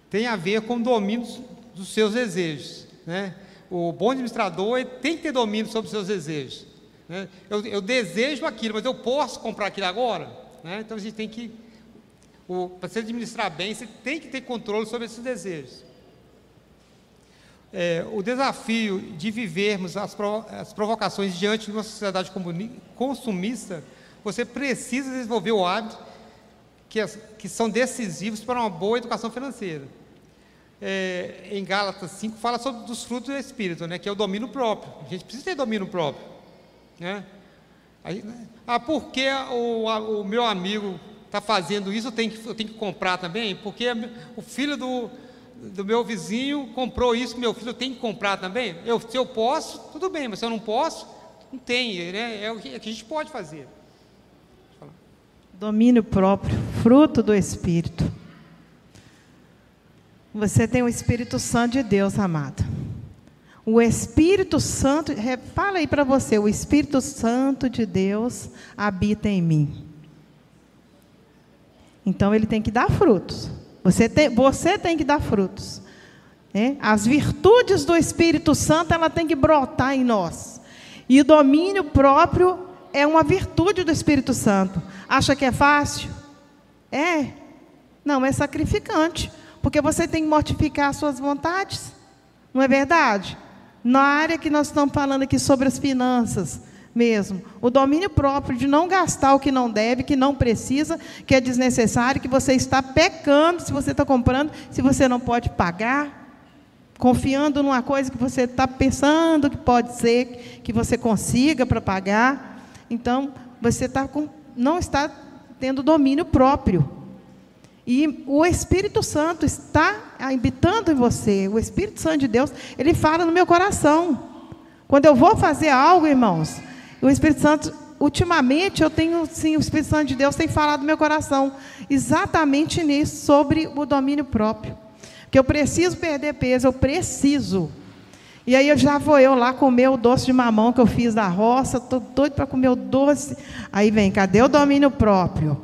Tem a ver com domínio dos, dos seus desejos. Né? O bom administrador tem que ter domínio sobre os seus desejos. Né? Eu, eu, desejo aquilo, mas eu posso comprar aquilo agora? Né? Então a gente tem que, para se administrar bem, você tem que ter controle sobre esses desejos. É, o desafio de vivermos as, as, provocações diante de uma sociedade consumista, você precisa desenvolver o hábito que, as, que são decisivos para uma boa educação financeira. É, em Gálatas 5 fala sobre os frutos do Espírito, né, que é o domínio próprio. A gente precisa ter domínio próprio. Né? Aí, né? ah, por que o, a, o meu amigo está fazendo isso, eu tenho, que, eu tenho que comprar também? Porque o filho do, do meu vizinho comprou isso, meu filho tem que comprar também? Eu, se eu posso, tudo bem, mas se eu não posso, não tem, né? é o que, é a gente pode fazer. Domínio próprio, fruto do Espírito. Você tem o Espírito Santo de Deus, amado. O Espírito Santo, fala aí para você, o Espírito Santo de Deus habita em mim. Então ele tem que dar frutos. Você tem, você tem que dar frutos. Né? As virtudes do Espírito Santo ela tem que brotar em nós. E o domínio próprio é uma virtude do Espírito Santo. Acha que é fácil? É. Não, é sacrificante. Porque você tem que mortificar as suas vontades. Não é verdade? Na área que nós estamos falando aqui sobre as finanças mesmo, o domínio próprio de não gastar o que não deve, que não precisa, que é desnecessário, que você está pecando se você está comprando, se você não pode pagar, confiando numa coisa que você está pensando que pode ser, que você consiga para pagar. Então, você está com, não está tendo domínio próprio. E o Espírito Santo está habitando em você. O Espírito Santo de Deus, ele fala no meu coração. Quando eu vou fazer algo, irmãos, o Espírito Santo, ultimamente eu tenho, sim, o Espírito Santo de Deus tem falado no meu coração exatamente nisso, sobre o domínio próprio. Que eu preciso perder peso, eu preciso. E aí eu já vou eu lá comer o doce de mamão que eu fiz da roça, estou doido para comer o doce. Aí vem, cadê o domínio próprio?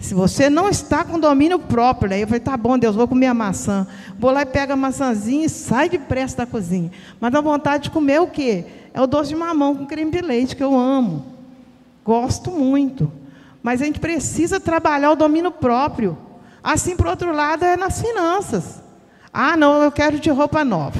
Se você não está com domínio próprio, aí eu falei, tá bom, Deus, vou comer a maçã. Vou lá e pego a maçãzinha e sai depressa da cozinha. Mas dá vontade de comer o quê? É o doce de mamão com creme de leite, que eu amo. Gosto muito. Mas a gente precisa trabalhar o domínio próprio. Assim, por outro lado, é nas finanças. Ah, não, eu quero de roupa nova.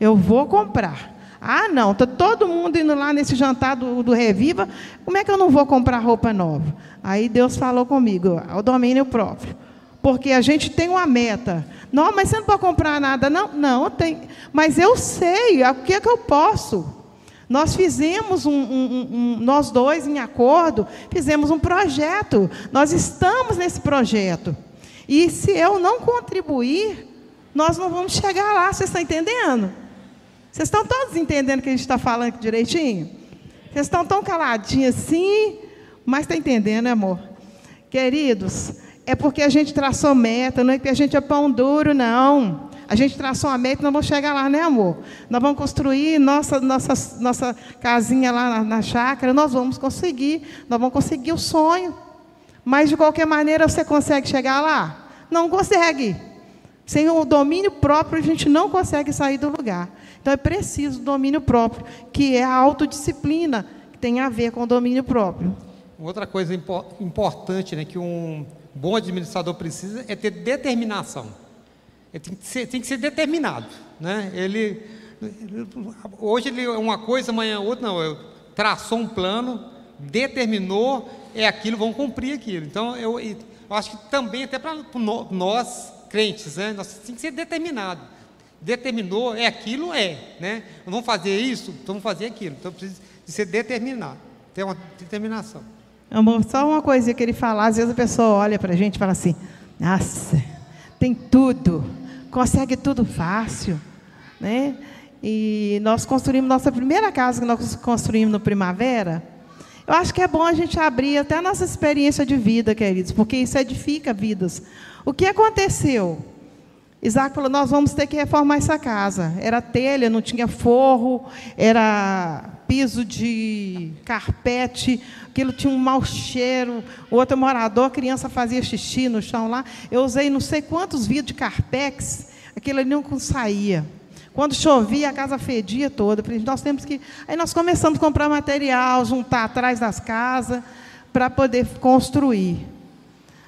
Eu vou comprar. Ah, não, está todo mundo indo lá nesse jantar do, do Reviva, como é que eu não vou comprar roupa nova? Aí Deus falou comigo, o domínio próprio. Porque a gente tem uma meta. Não, mas você não pode comprar nada. Não, não, tem. Mas eu sei, o que é que eu posso? Nós fizemos um, um, um, nós dois em acordo, fizemos um projeto. Nós estamos nesse projeto. E se eu não contribuir, nós não vamos chegar lá, você está entendendo? Vocês estão todos entendendo o que a gente está falando direitinho? Vocês estão tão caladinhos assim, mas está entendendo, né, amor? Queridos, é porque a gente traçou meta, não é que a gente é pão duro, não. A gente traçou uma meta e nós vamos chegar lá, né, amor? Nós vamos construir nossa, nossa, nossa casinha lá na, na chácara, nós vamos conseguir, nós vamos conseguir o sonho. Mas de qualquer maneira você consegue chegar lá? Não consegue. Sem o domínio próprio, a gente não consegue sair do lugar. Então é preciso domínio próprio, que é a autodisciplina, que tem a ver com o domínio próprio. Outra coisa importante né, que um bom administrador precisa é ter determinação. Ele tem que ser, tem que ser determinado. Né? Ele, hoje ele é uma coisa, amanhã é outra, não. Eu traçou um plano, determinou, é aquilo, vão cumprir aquilo. Então, eu, eu acho que também, até para nós, crentes, né, nós temos que ser determinado. Determinou, é aquilo, é. Né? Vamos fazer isso, vamos fazer aquilo. Então, precisa de ser determinado, ter uma determinação. Amor, só uma coisa que ele fala, às vezes a pessoa olha para a gente e fala assim, nossa, tem tudo, consegue tudo fácil, né? E nós construímos nossa primeira casa que nós construímos no Primavera, eu acho que é bom a gente abrir até a nossa experiência de vida, queridos, porque isso edifica vidas. O que aconteceu? Isaac falou: Nós vamos ter que reformar essa casa. Era telha, não tinha forro, era piso de carpete, aquilo tinha um mau cheiro. O outro morador, a criança fazia xixi no chão lá. Eu usei não sei quantos vidros de carpex, aquilo ali não saía. Quando chovia, a casa fedia toda. Nós temos que. Aí nós começamos a comprar material, juntar atrás das casas, para poder construir.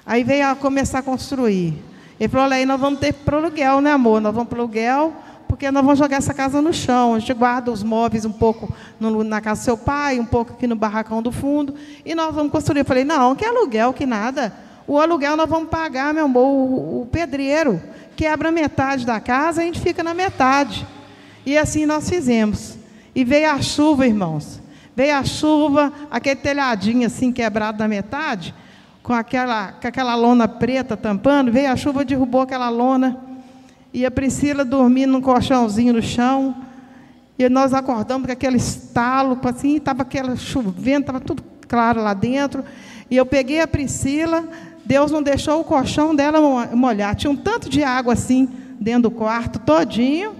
Aí veio a começar a construir. Ele falou: olha aí, nós vamos ter para aluguel, né, amor? Nós vamos para aluguel, porque nós vamos jogar essa casa no chão. A gente guarda os móveis um pouco no, na casa do seu pai, um pouco aqui no barracão do fundo, e nós vamos construir. Eu falei: não, que aluguel, que nada. O aluguel nós vamos pagar, meu amor, o, o pedreiro quebra metade da casa, a gente fica na metade. E assim nós fizemos. E veio a chuva, irmãos. Veio a chuva, aquele telhadinho assim quebrado na metade, com aquela, com aquela lona preta tampando. Veio a chuva, derrubou aquela lona. E a Priscila dormindo num colchãozinho no chão. E nós acordamos com aquele estalo, assim, estava aquela chovendo, estava tudo claro lá dentro. E eu peguei a Priscila, Deus não deixou o colchão dela molhar. Tinha um tanto de água assim dentro do quarto todinho.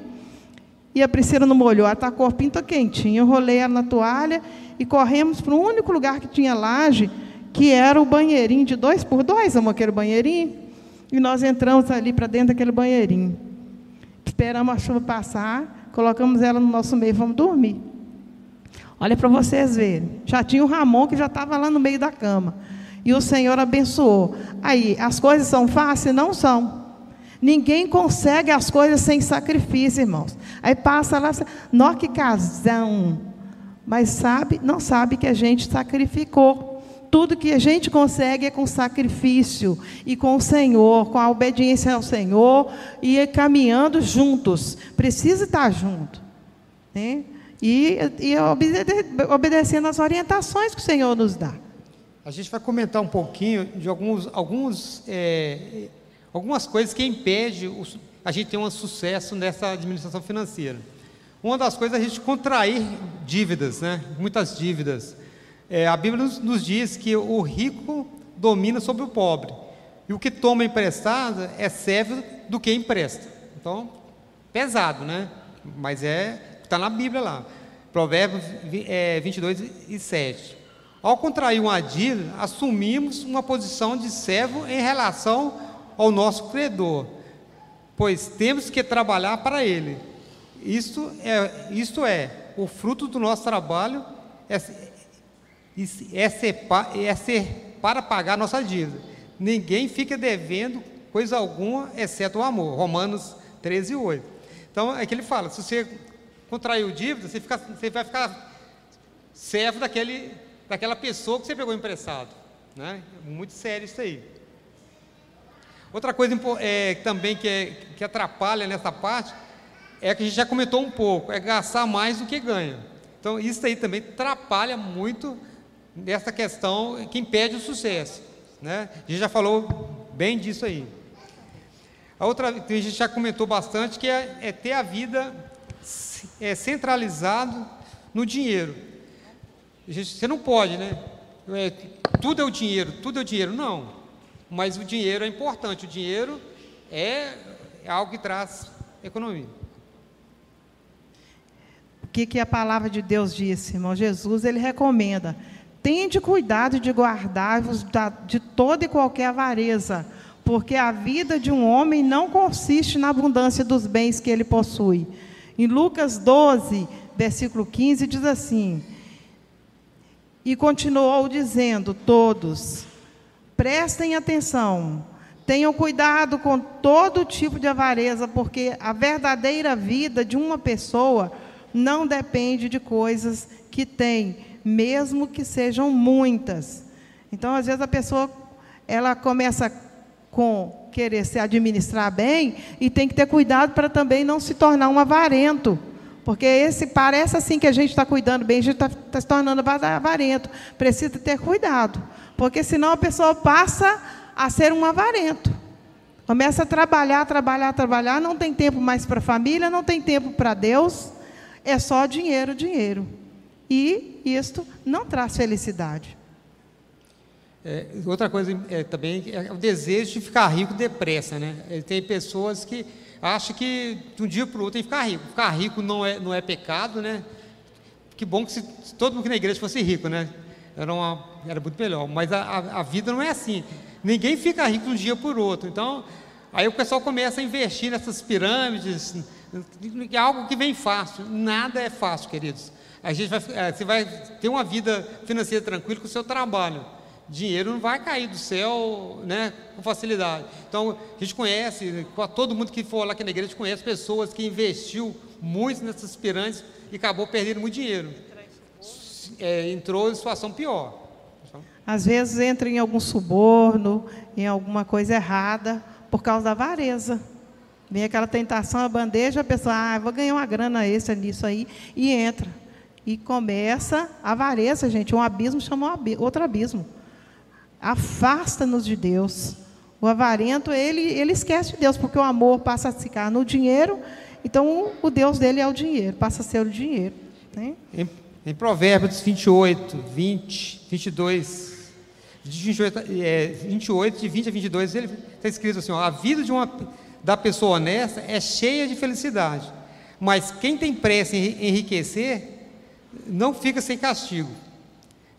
E a Priscila não molhou, ela está com o corpinho tá quentinho. Eu rolei ela na toalha e corremos para o único lugar que tinha laje, que era o banheirinho de dois por dois, amor, aquele banheirinho. E nós entramos ali para dentro daquele banheirinho. Esperamos a chuva passar, colocamos ela no nosso meio vamos dormir. Olha para vocês verem. Já tinha o Ramon que já estava lá no meio da cama e o Senhor abençoou. Aí, as coisas são fáceis? Não são. Ninguém consegue as coisas sem sacrifício, irmãos. Aí passa lá, nó que casão. Mas sabe, não sabe que a gente sacrificou. Tudo que a gente consegue é com sacrifício e com o Senhor, com a obediência ao Senhor e caminhando juntos. Precisa estar junto. Né? E, e obedecendo as orientações que o Senhor nos dá. A gente vai comentar um pouquinho de alguns, alguns, é, algumas coisas que impedem a gente ter um sucesso nessa administração financeira. Uma das coisas é a gente contrair dívidas, né? muitas dívidas. É, a Bíblia nos, diz que o rico domina sobre o pobre, e o que toma emprestado é servo do que empresta. Então, pesado, né? Mas é, está na Bíblia lá. Provérbios é, 22 e 7. Ao contrair uma dívida, assumimos uma posição de servo em relação ao nosso credor, pois temos que trabalhar para ele. Isto é, isto é o fruto do nosso trabalho é, é, ser, é ser para pagar nossa dívida. Ninguém fica devendo coisa alguma, exceto o amor. Romanos 13, 8. Então, é que ele fala, se você contraiu dívida, você, fica, você vai ficar servo daquele daquela pessoa que você pegou emprestado. Né? Muito sério isso aí. Outra coisa é, também que, é, que atrapalha nessa parte é que a gente já comentou um pouco, é gastar mais do que ganha. Então, isso aí também atrapalha muito nessa questão que impede o sucesso. Né? A gente já falou bem disso aí. A outra, a gente já comentou bastante, que é, é ter a vida é, centralizado no dinheiro. Você não pode, né? É, tudo é o dinheiro, tudo é o dinheiro. Não. Mas o dinheiro é importante. O dinheiro é, é algo que traz economia. O que, que a palavra de Deus disse, irmão? Jesus, ele recomenda. Tende cuidado de guardar-vos de toda e qualquer avareza, porque a vida de um homem não consiste na abundância dos bens que ele possui. Em Lucas 12, versículo 15, diz assim: E continuou dizendo: Todos, prestem atenção, tenham cuidado com todo tipo de avareza, porque a verdadeira vida de uma pessoa não depende de coisas que tem, mesmo que sejam muitas. Então, às vezes a pessoa ela começa com querer se administrar bem e tem que ter cuidado para também não se tornar um avarento. Porque esse parece assim que a gente está cuidando bem, a gente está tá se tornando avarento. Precisa ter cuidado. Porque senão a pessoa passa a ser um avarento. Começa a trabalhar, trabalhar, trabalhar, não tem tempo mais para a família, não tem tempo para Deus, é só dinheiro, dinheiro. E isto não traz felicidade. É, outra coisa é, também é o desejo de ficar rico depressa, né? Tem pessoas que acham que de um dia para o outro tem que ficar rico. Ficar rico não é, não é pecado, né? Que bom que se, se todo mundo na igreja fosse rico, né? Era, uma, era muito melhor. Mas a, a, a vida não é assim. Ninguém fica rico de um dia por outro. Então, aí o pessoal começa a investir nessas pirâmides, é algo que vem fácil. Nada é fácil, queridos. A gente vai, é, você vai ter uma vida financeira tranquila com o seu trabalho dinheiro não vai cair do céu né, com facilidade. Então, a gente conhece, todo mundo que for lá aqui na igreja, a gente conhece pessoas que investiu muito nessas pirâmides e acabou perdendo muito dinheiro. É, entrou em situação pior. Às vezes entra em algum suborno, em alguma coisa errada, por causa da avareza. Vem aquela tentação, a bandeja, a pessoa, ah, vou ganhar uma grana extra nisso aí, e entra. E começa a avareza, gente. Um abismo chama outro abismo afasta-nos de Deus. O avarento, ele, ele esquece de Deus, porque o amor passa a ficar no dinheiro, então o Deus dele é o dinheiro, passa a ser o dinheiro. Né? Em, em Provérbios 28, 20, 22, 28, é, 28, de 20 a 22, ele está escrito assim: ó, a vida de uma, da pessoa honesta é cheia de felicidade, mas quem tem pressa em enriquecer não fica sem castigo.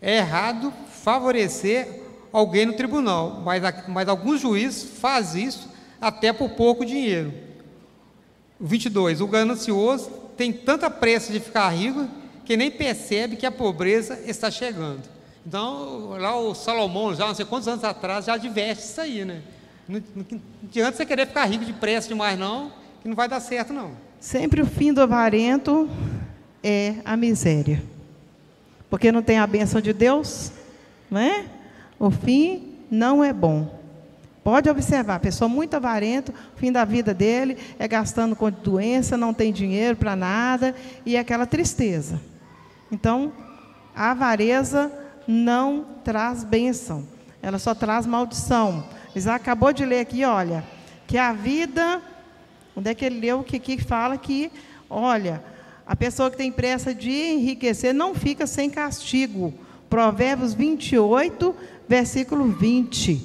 É errado favorecer alguém no tribunal, mas, mas alguns juízes fazem isso até por pouco dinheiro. 22. O ganancioso tem tanta pressa de ficar rico que nem percebe que a pobreza está chegando. Então, lá o Salomão, já não sei quantos anos atrás, já adverte isso aí, né? Não, adianta você querer ficar rico depressa demais, não, que não vai dar certo, não. Sempre o fim do avarento é a miséria. Porque não tem a bênção de Deus, não é? O fim não é bom. Pode observar, pessoa muito avarenta, o fim da vida dele é gastando com doença, não tem dinheiro para nada e é aquela tristeza. Então, a avareza não traz bênção, ela só traz maldição. Isaac acabou de ler aqui, olha, que a vida, onde é que ele leu que aqui fala que, olha, a pessoa que tem pressa de enriquecer não fica sem castigo. Provérbios 28, versículo 20.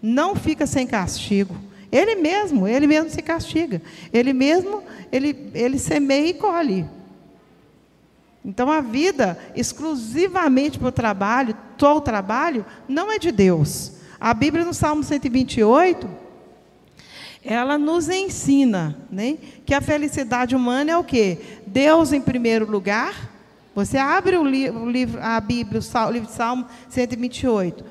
Não fica sem castigo. Ele mesmo, ele mesmo se castiga. Ele mesmo, ele, ele semeia e colhe. Então a vida exclusivamente para o trabalho, só o trabalho, não é de Deus. A Bíblia no Salmo 128, ela nos ensina né, que a felicidade humana é o quê? Deus em primeiro lugar. Você abre o, o livro, a Bíblia, o, livro de Salmo 128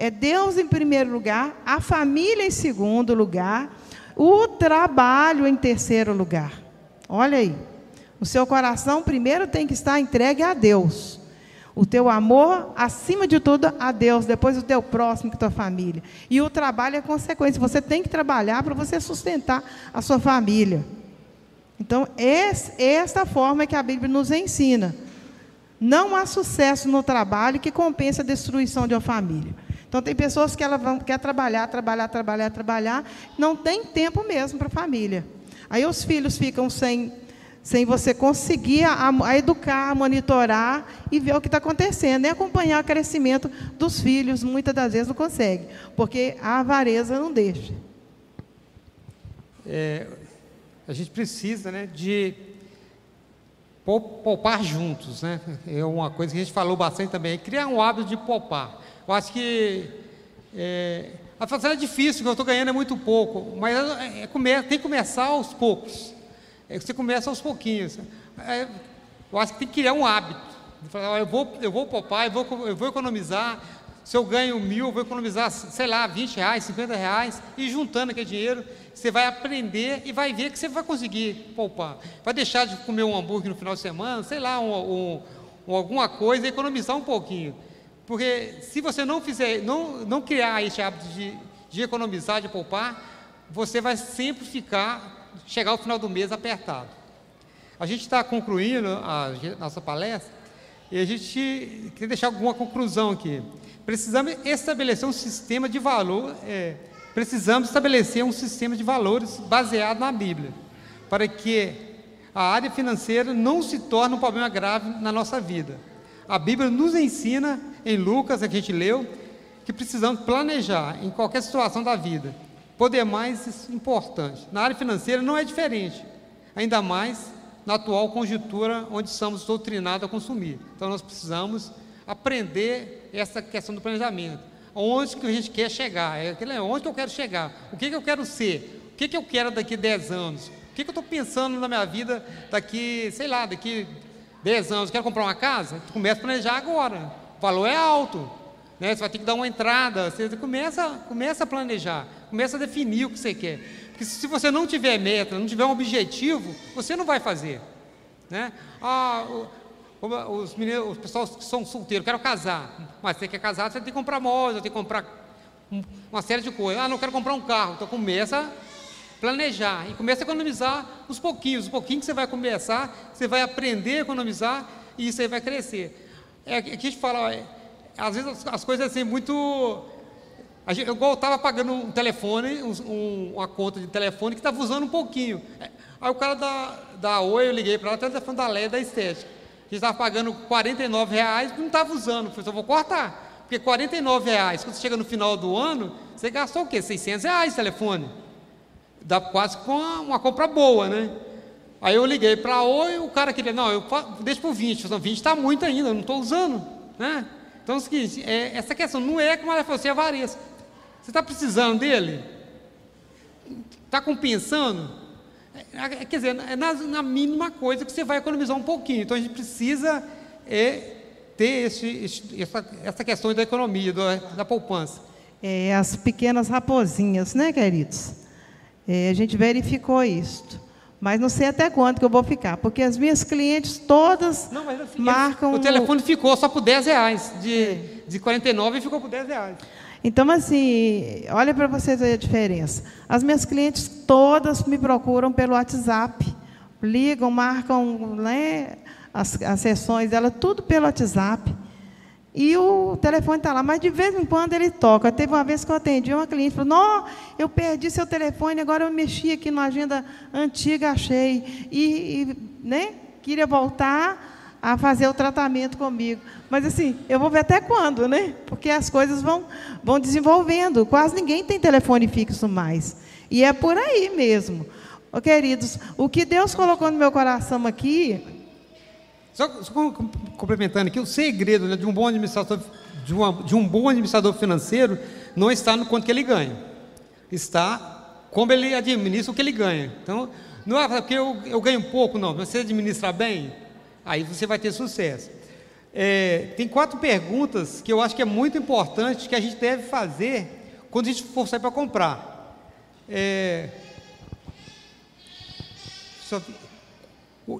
é Deus em primeiro lugar, a família em segundo lugar, o trabalho em terceiro lugar. Olha aí. O seu coração primeiro tem que estar entregue a Deus. O teu amor, acima de tudo, a Deus, depois o teu próximo, que é tua família. E o trabalho é consequência. Você tem que trabalhar para você sustentar a sua família. Então, esse, esta forma é que a Bíblia nos ensina. Não há sucesso no trabalho que compensa a destruição de uma família. Então tem pessoas que ela vão, quer trabalhar, trabalhar, trabalhar, trabalhar, não tem tempo mesmo para a família. Aí os filhos ficam sem, sem você conseguir a, a educar, a monitorar e ver o que está acontecendo, e acompanhar o crescimento dos filhos, muitas das vezes não consegue, porque a avareza não deixa. É, a gente precisa né, de poupar juntos, né? É uma coisa que a gente falou bastante também, criar um hábito de poupar. Eu acho que é, a fazer é difícil, que eu estou ganhando é muito pouco, mas é, é, tem que começar aos poucos. É, você começa aos pouquinhos. É, eu acho que tem que criar um hábito. Eu vou, eu vou poupar, eu vou, eu vou economizar. Se eu ganho mil, eu vou economizar, sei lá, 20 reais, 50 reais, e juntando aquele dinheiro, você vai aprender e vai ver que você vai conseguir poupar. Vai deixar de comer um hambúrguer no final de semana, sei lá, um, um, alguma coisa, e economizar um pouquinho. Porque se você não fizer, não, não criar esse hábito de, de economizar, de poupar, você vai sempre ficar, chegar ao final do mês apertado. A gente está concluindo a nossa palestra e a gente quer deixar alguma conclusão aqui. Precisamos estabelecer um sistema de valor, é, precisamos estabelecer um sistema de valores baseado na Bíblia, para que a área financeira não se torne um problema grave na nossa vida. A Bíblia nos ensina, em Lucas, que a gente leu, que precisamos planejar em qualquer situação da vida. Poder mais importante. Na área financeira não é diferente, ainda mais na atual conjuntura onde somos doutrinados a consumir. Então nós precisamos aprender essa questão do planejamento. Onde que a gente quer chegar? É onde que eu quero chegar? O que, que eu quero ser? O que, que eu quero daqui a 10 anos? O que, que eu estou pensando na minha vida daqui, sei lá, daqui 10 anos? Quero comprar uma casa? Começa a planejar agora. O valor é alto. Né? Você vai ter que dar uma entrada. Você começa, começa a planejar. Começa a definir o que você quer. Porque se você não tiver meta, não tiver um objetivo, você não vai fazer. Né? Ah, os meninos, os pessoal que são solteiros, quero casar. Mas você quer casar, você tem que comprar móvel, tem que comprar uma série de coisas. Ah, não quero comprar um carro. Então começa a planejar e começa a economizar os pouquinhos. Os pouquinhos que você vai começar, você vai aprender a economizar e isso aí vai crescer. É que a gente fala, é, às vezes as coisas assim muito eu estava pagando um telefone, um, uma conta de telefone que estava usando um pouquinho. Aí o cara da, da Oi, eu liguei para ela, até telefone da Leia da Estética. Que estava pagando 49 reais e não estava usando. Eu falei, eu vou cortar. Porque 49 reais, quando você chega no final do ano, você gastou o quê? 600 reais telefone. Dá quase com uma, uma compra boa, né? Aí eu liguei para a Oi, o cara queria, não, eu deixo por 20. Eu falei, 20 está muito ainda, eu não estou usando. Né? Então é o seguinte, é, essa questão não é como ela falou assim, é avareza. Você está precisando dele? Está compensando? É, é, quer dizer, é na, na, mínima coisa que você vai economizar um pouquinho. Então a gente precisa é, ter esse, essa, essa questão da economia, do, da poupança. É, as pequenas raposinhas, né, queridos? É, a gente verificou isso. Mas não sei até quanto que eu vou ficar, porque as minhas clientes todas não, assim, marcam. O telefone ficou só por 10 reais. De, é. de 49 ficou por 10 reais. Então, assim, olha para vocês aí a diferença. As minhas clientes todas me procuram pelo WhatsApp. Ligam, marcam né, as, as sessões dela, tudo pelo WhatsApp. E o telefone está lá, mas de vez em quando ele toca. Teve uma vez que eu atendi uma cliente, falou, não, eu perdi seu telefone, agora eu mexi aqui na agenda antiga, achei. E, e né, queria voltar a fazer o tratamento comigo. Mas assim, eu vou ver até quando, né? Porque as coisas vão, vão desenvolvendo. Quase ninguém tem telefone fixo mais. E é por aí mesmo. Oh, queridos, o que Deus colocou no meu coração aqui. Só, só complementando aqui, o segredo né, de um bom administrador, de, uma, de um bom administrador financeiro, não está no quanto que ele ganha. Está como ele administra o que ele ganha. Então, não é porque eu, eu ganho pouco, não. Você administra bem, Aí você vai ter sucesso. É, tem quatro perguntas que eu acho que é muito importante que a gente deve fazer quando a gente for sair para comprar. É,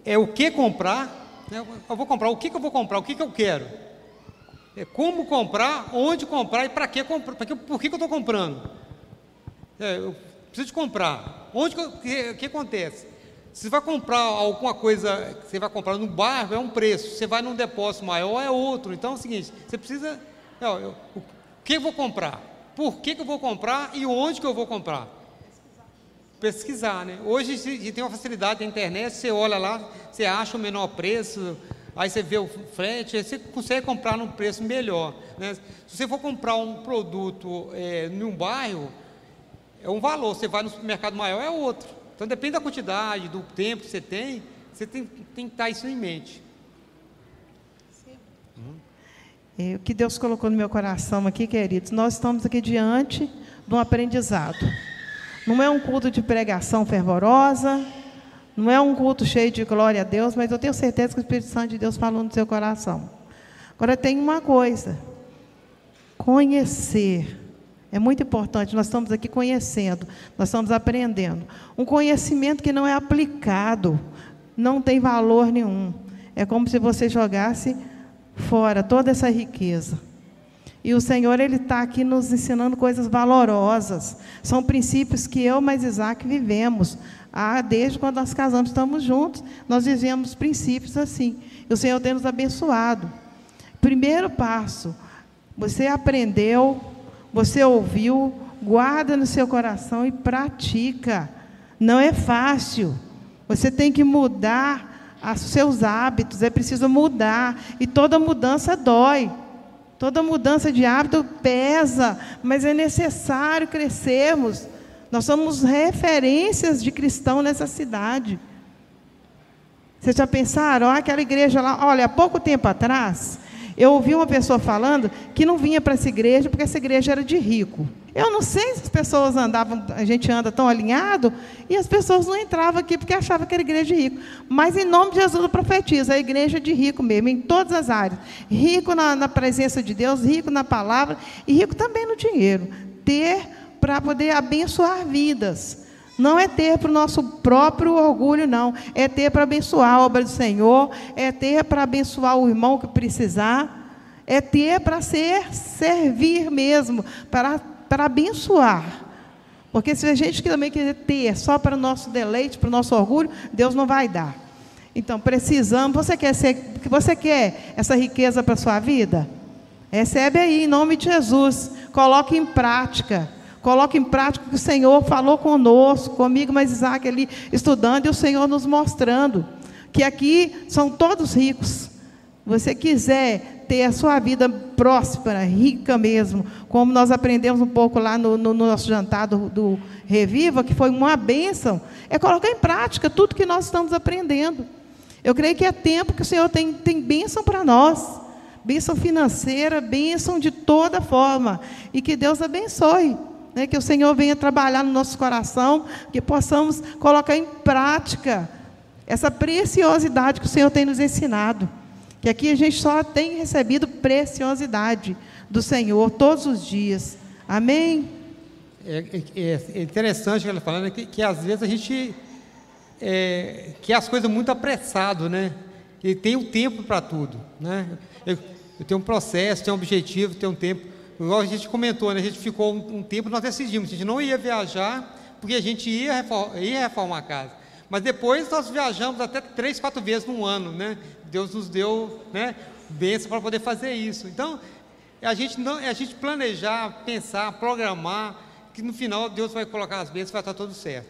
é o que comprar. Eu vou comprar. O que, que eu vou comprar? O que, que eu quero? É como comprar, onde comprar e para que comprar. Que, por que, que eu estou comprando? É, eu preciso comprar. Onde que, que, que acontece? Se vai comprar alguma coisa você vai comprar no bairro, é um preço. Você vai num depósito maior, é outro. Então é o seguinte: você precisa. Eu, o que eu vou comprar? Por que, que eu vou comprar e onde que eu vou comprar? Pesquisar, né? Hoje tem uma facilidade na internet, você olha lá, você acha o menor preço, aí você vê o frete, você consegue comprar num preço melhor. Né? Se você for comprar um produto é, num bairro, é um valor, você vai no supermercado maior, é outro. Então depende da quantidade, do tempo que você tem, Você tem, tem que estar isso em mente. É, o que Deus colocou no meu coração aqui, queridos, nós estamos aqui diante de um aprendizado. Não é um culto de pregação fervorosa, não é um culto cheio de glória a Deus, mas eu tenho certeza que o Espírito Santo de Deus falou no seu coração. Agora tem uma coisa: conhecer. É muito importante, nós estamos aqui conhecendo, nós estamos aprendendo. Um conhecimento que não é aplicado, não tem valor nenhum. É como se você jogasse fora toda essa riqueza. E o Senhor, Ele está aqui nos ensinando coisas valorosas. São princípios que eu mais Isaac vivemos. Ah, desde quando nós casamos, estamos juntos, nós vivemos princípios assim. E o Senhor tem nos abençoado. Primeiro passo, você aprendeu, você ouviu, guarda no seu coração e pratica. Não é fácil. Você tem que mudar os seus hábitos, é preciso mudar. E toda mudança dói. Toda mudança de hábito pesa, mas é necessário crescermos. Nós somos referências de cristão nessa cidade. Vocês já pensaram? Olha aquela igreja lá, olha, há pouco tempo atrás, eu ouvi uma pessoa falando que não vinha para essa igreja porque essa igreja era de rico. Eu não sei se as pessoas andavam, a gente anda tão alinhado, e as pessoas não entravam aqui porque achavam que era igreja de rico. Mas em nome de Jesus eu profetizo, a igreja de rico mesmo, em todas as áreas. Rico na, na presença de Deus, rico na palavra e rico também no dinheiro. Ter para poder abençoar vidas. Não é ter para o nosso próprio orgulho, não. É ter para abençoar a obra do Senhor, é ter para abençoar o irmão que precisar, é ter para ser, servir mesmo, para, para abençoar. Porque se a gente também quiser ter só para o nosso deleite, para o nosso orgulho, Deus não vai dar. Então, precisamos, você quer ser, você quer essa riqueza para a sua vida? Recebe aí, em nome de Jesus. Coloque em prática. Coloque em prática o que o Senhor falou conosco, comigo, mas Isaac ali estudando e o Senhor nos mostrando que aqui são todos ricos. Você quiser ter a sua vida próspera, rica mesmo, como nós aprendemos um pouco lá no, no nosso jantar do, do Reviva, que foi uma bênção, é colocar em prática tudo que nós estamos aprendendo. Eu creio que é tempo que o Senhor tem, tem bênção para nós. Bênção financeira, bênção de toda forma. E que Deus abençoe. Né, que o Senhor venha trabalhar no nosso coração, que possamos colocar em prática essa preciosidade que o Senhor tem nos ensinado. Que aqui a gente só tem recebido preciosidade do Senhor todos os dias. Amém? É, é, é interessante que ela falando né, que, que às vezes a gente é, quer as coisas muito apressado, né? E tem o um tempo para tudo, né? Eu, eu tenho um processo, tenho um objetivo, tenho um tempo. Igual a gente comentou, né? a gente ficou um, um, tempo, nós decidimos, a gente não ia viajar, porque a gente ia, reformar, ia reformar a casa. Mas depois nós viajamos até três, quatro vezes no ano, né? Deus nos deu né, bênção para poder fazer isso. Então, a gente, não, a gente planejar, pensar, programar, que no final Deus vai colocar as bênçãos e vai estar tudo certo.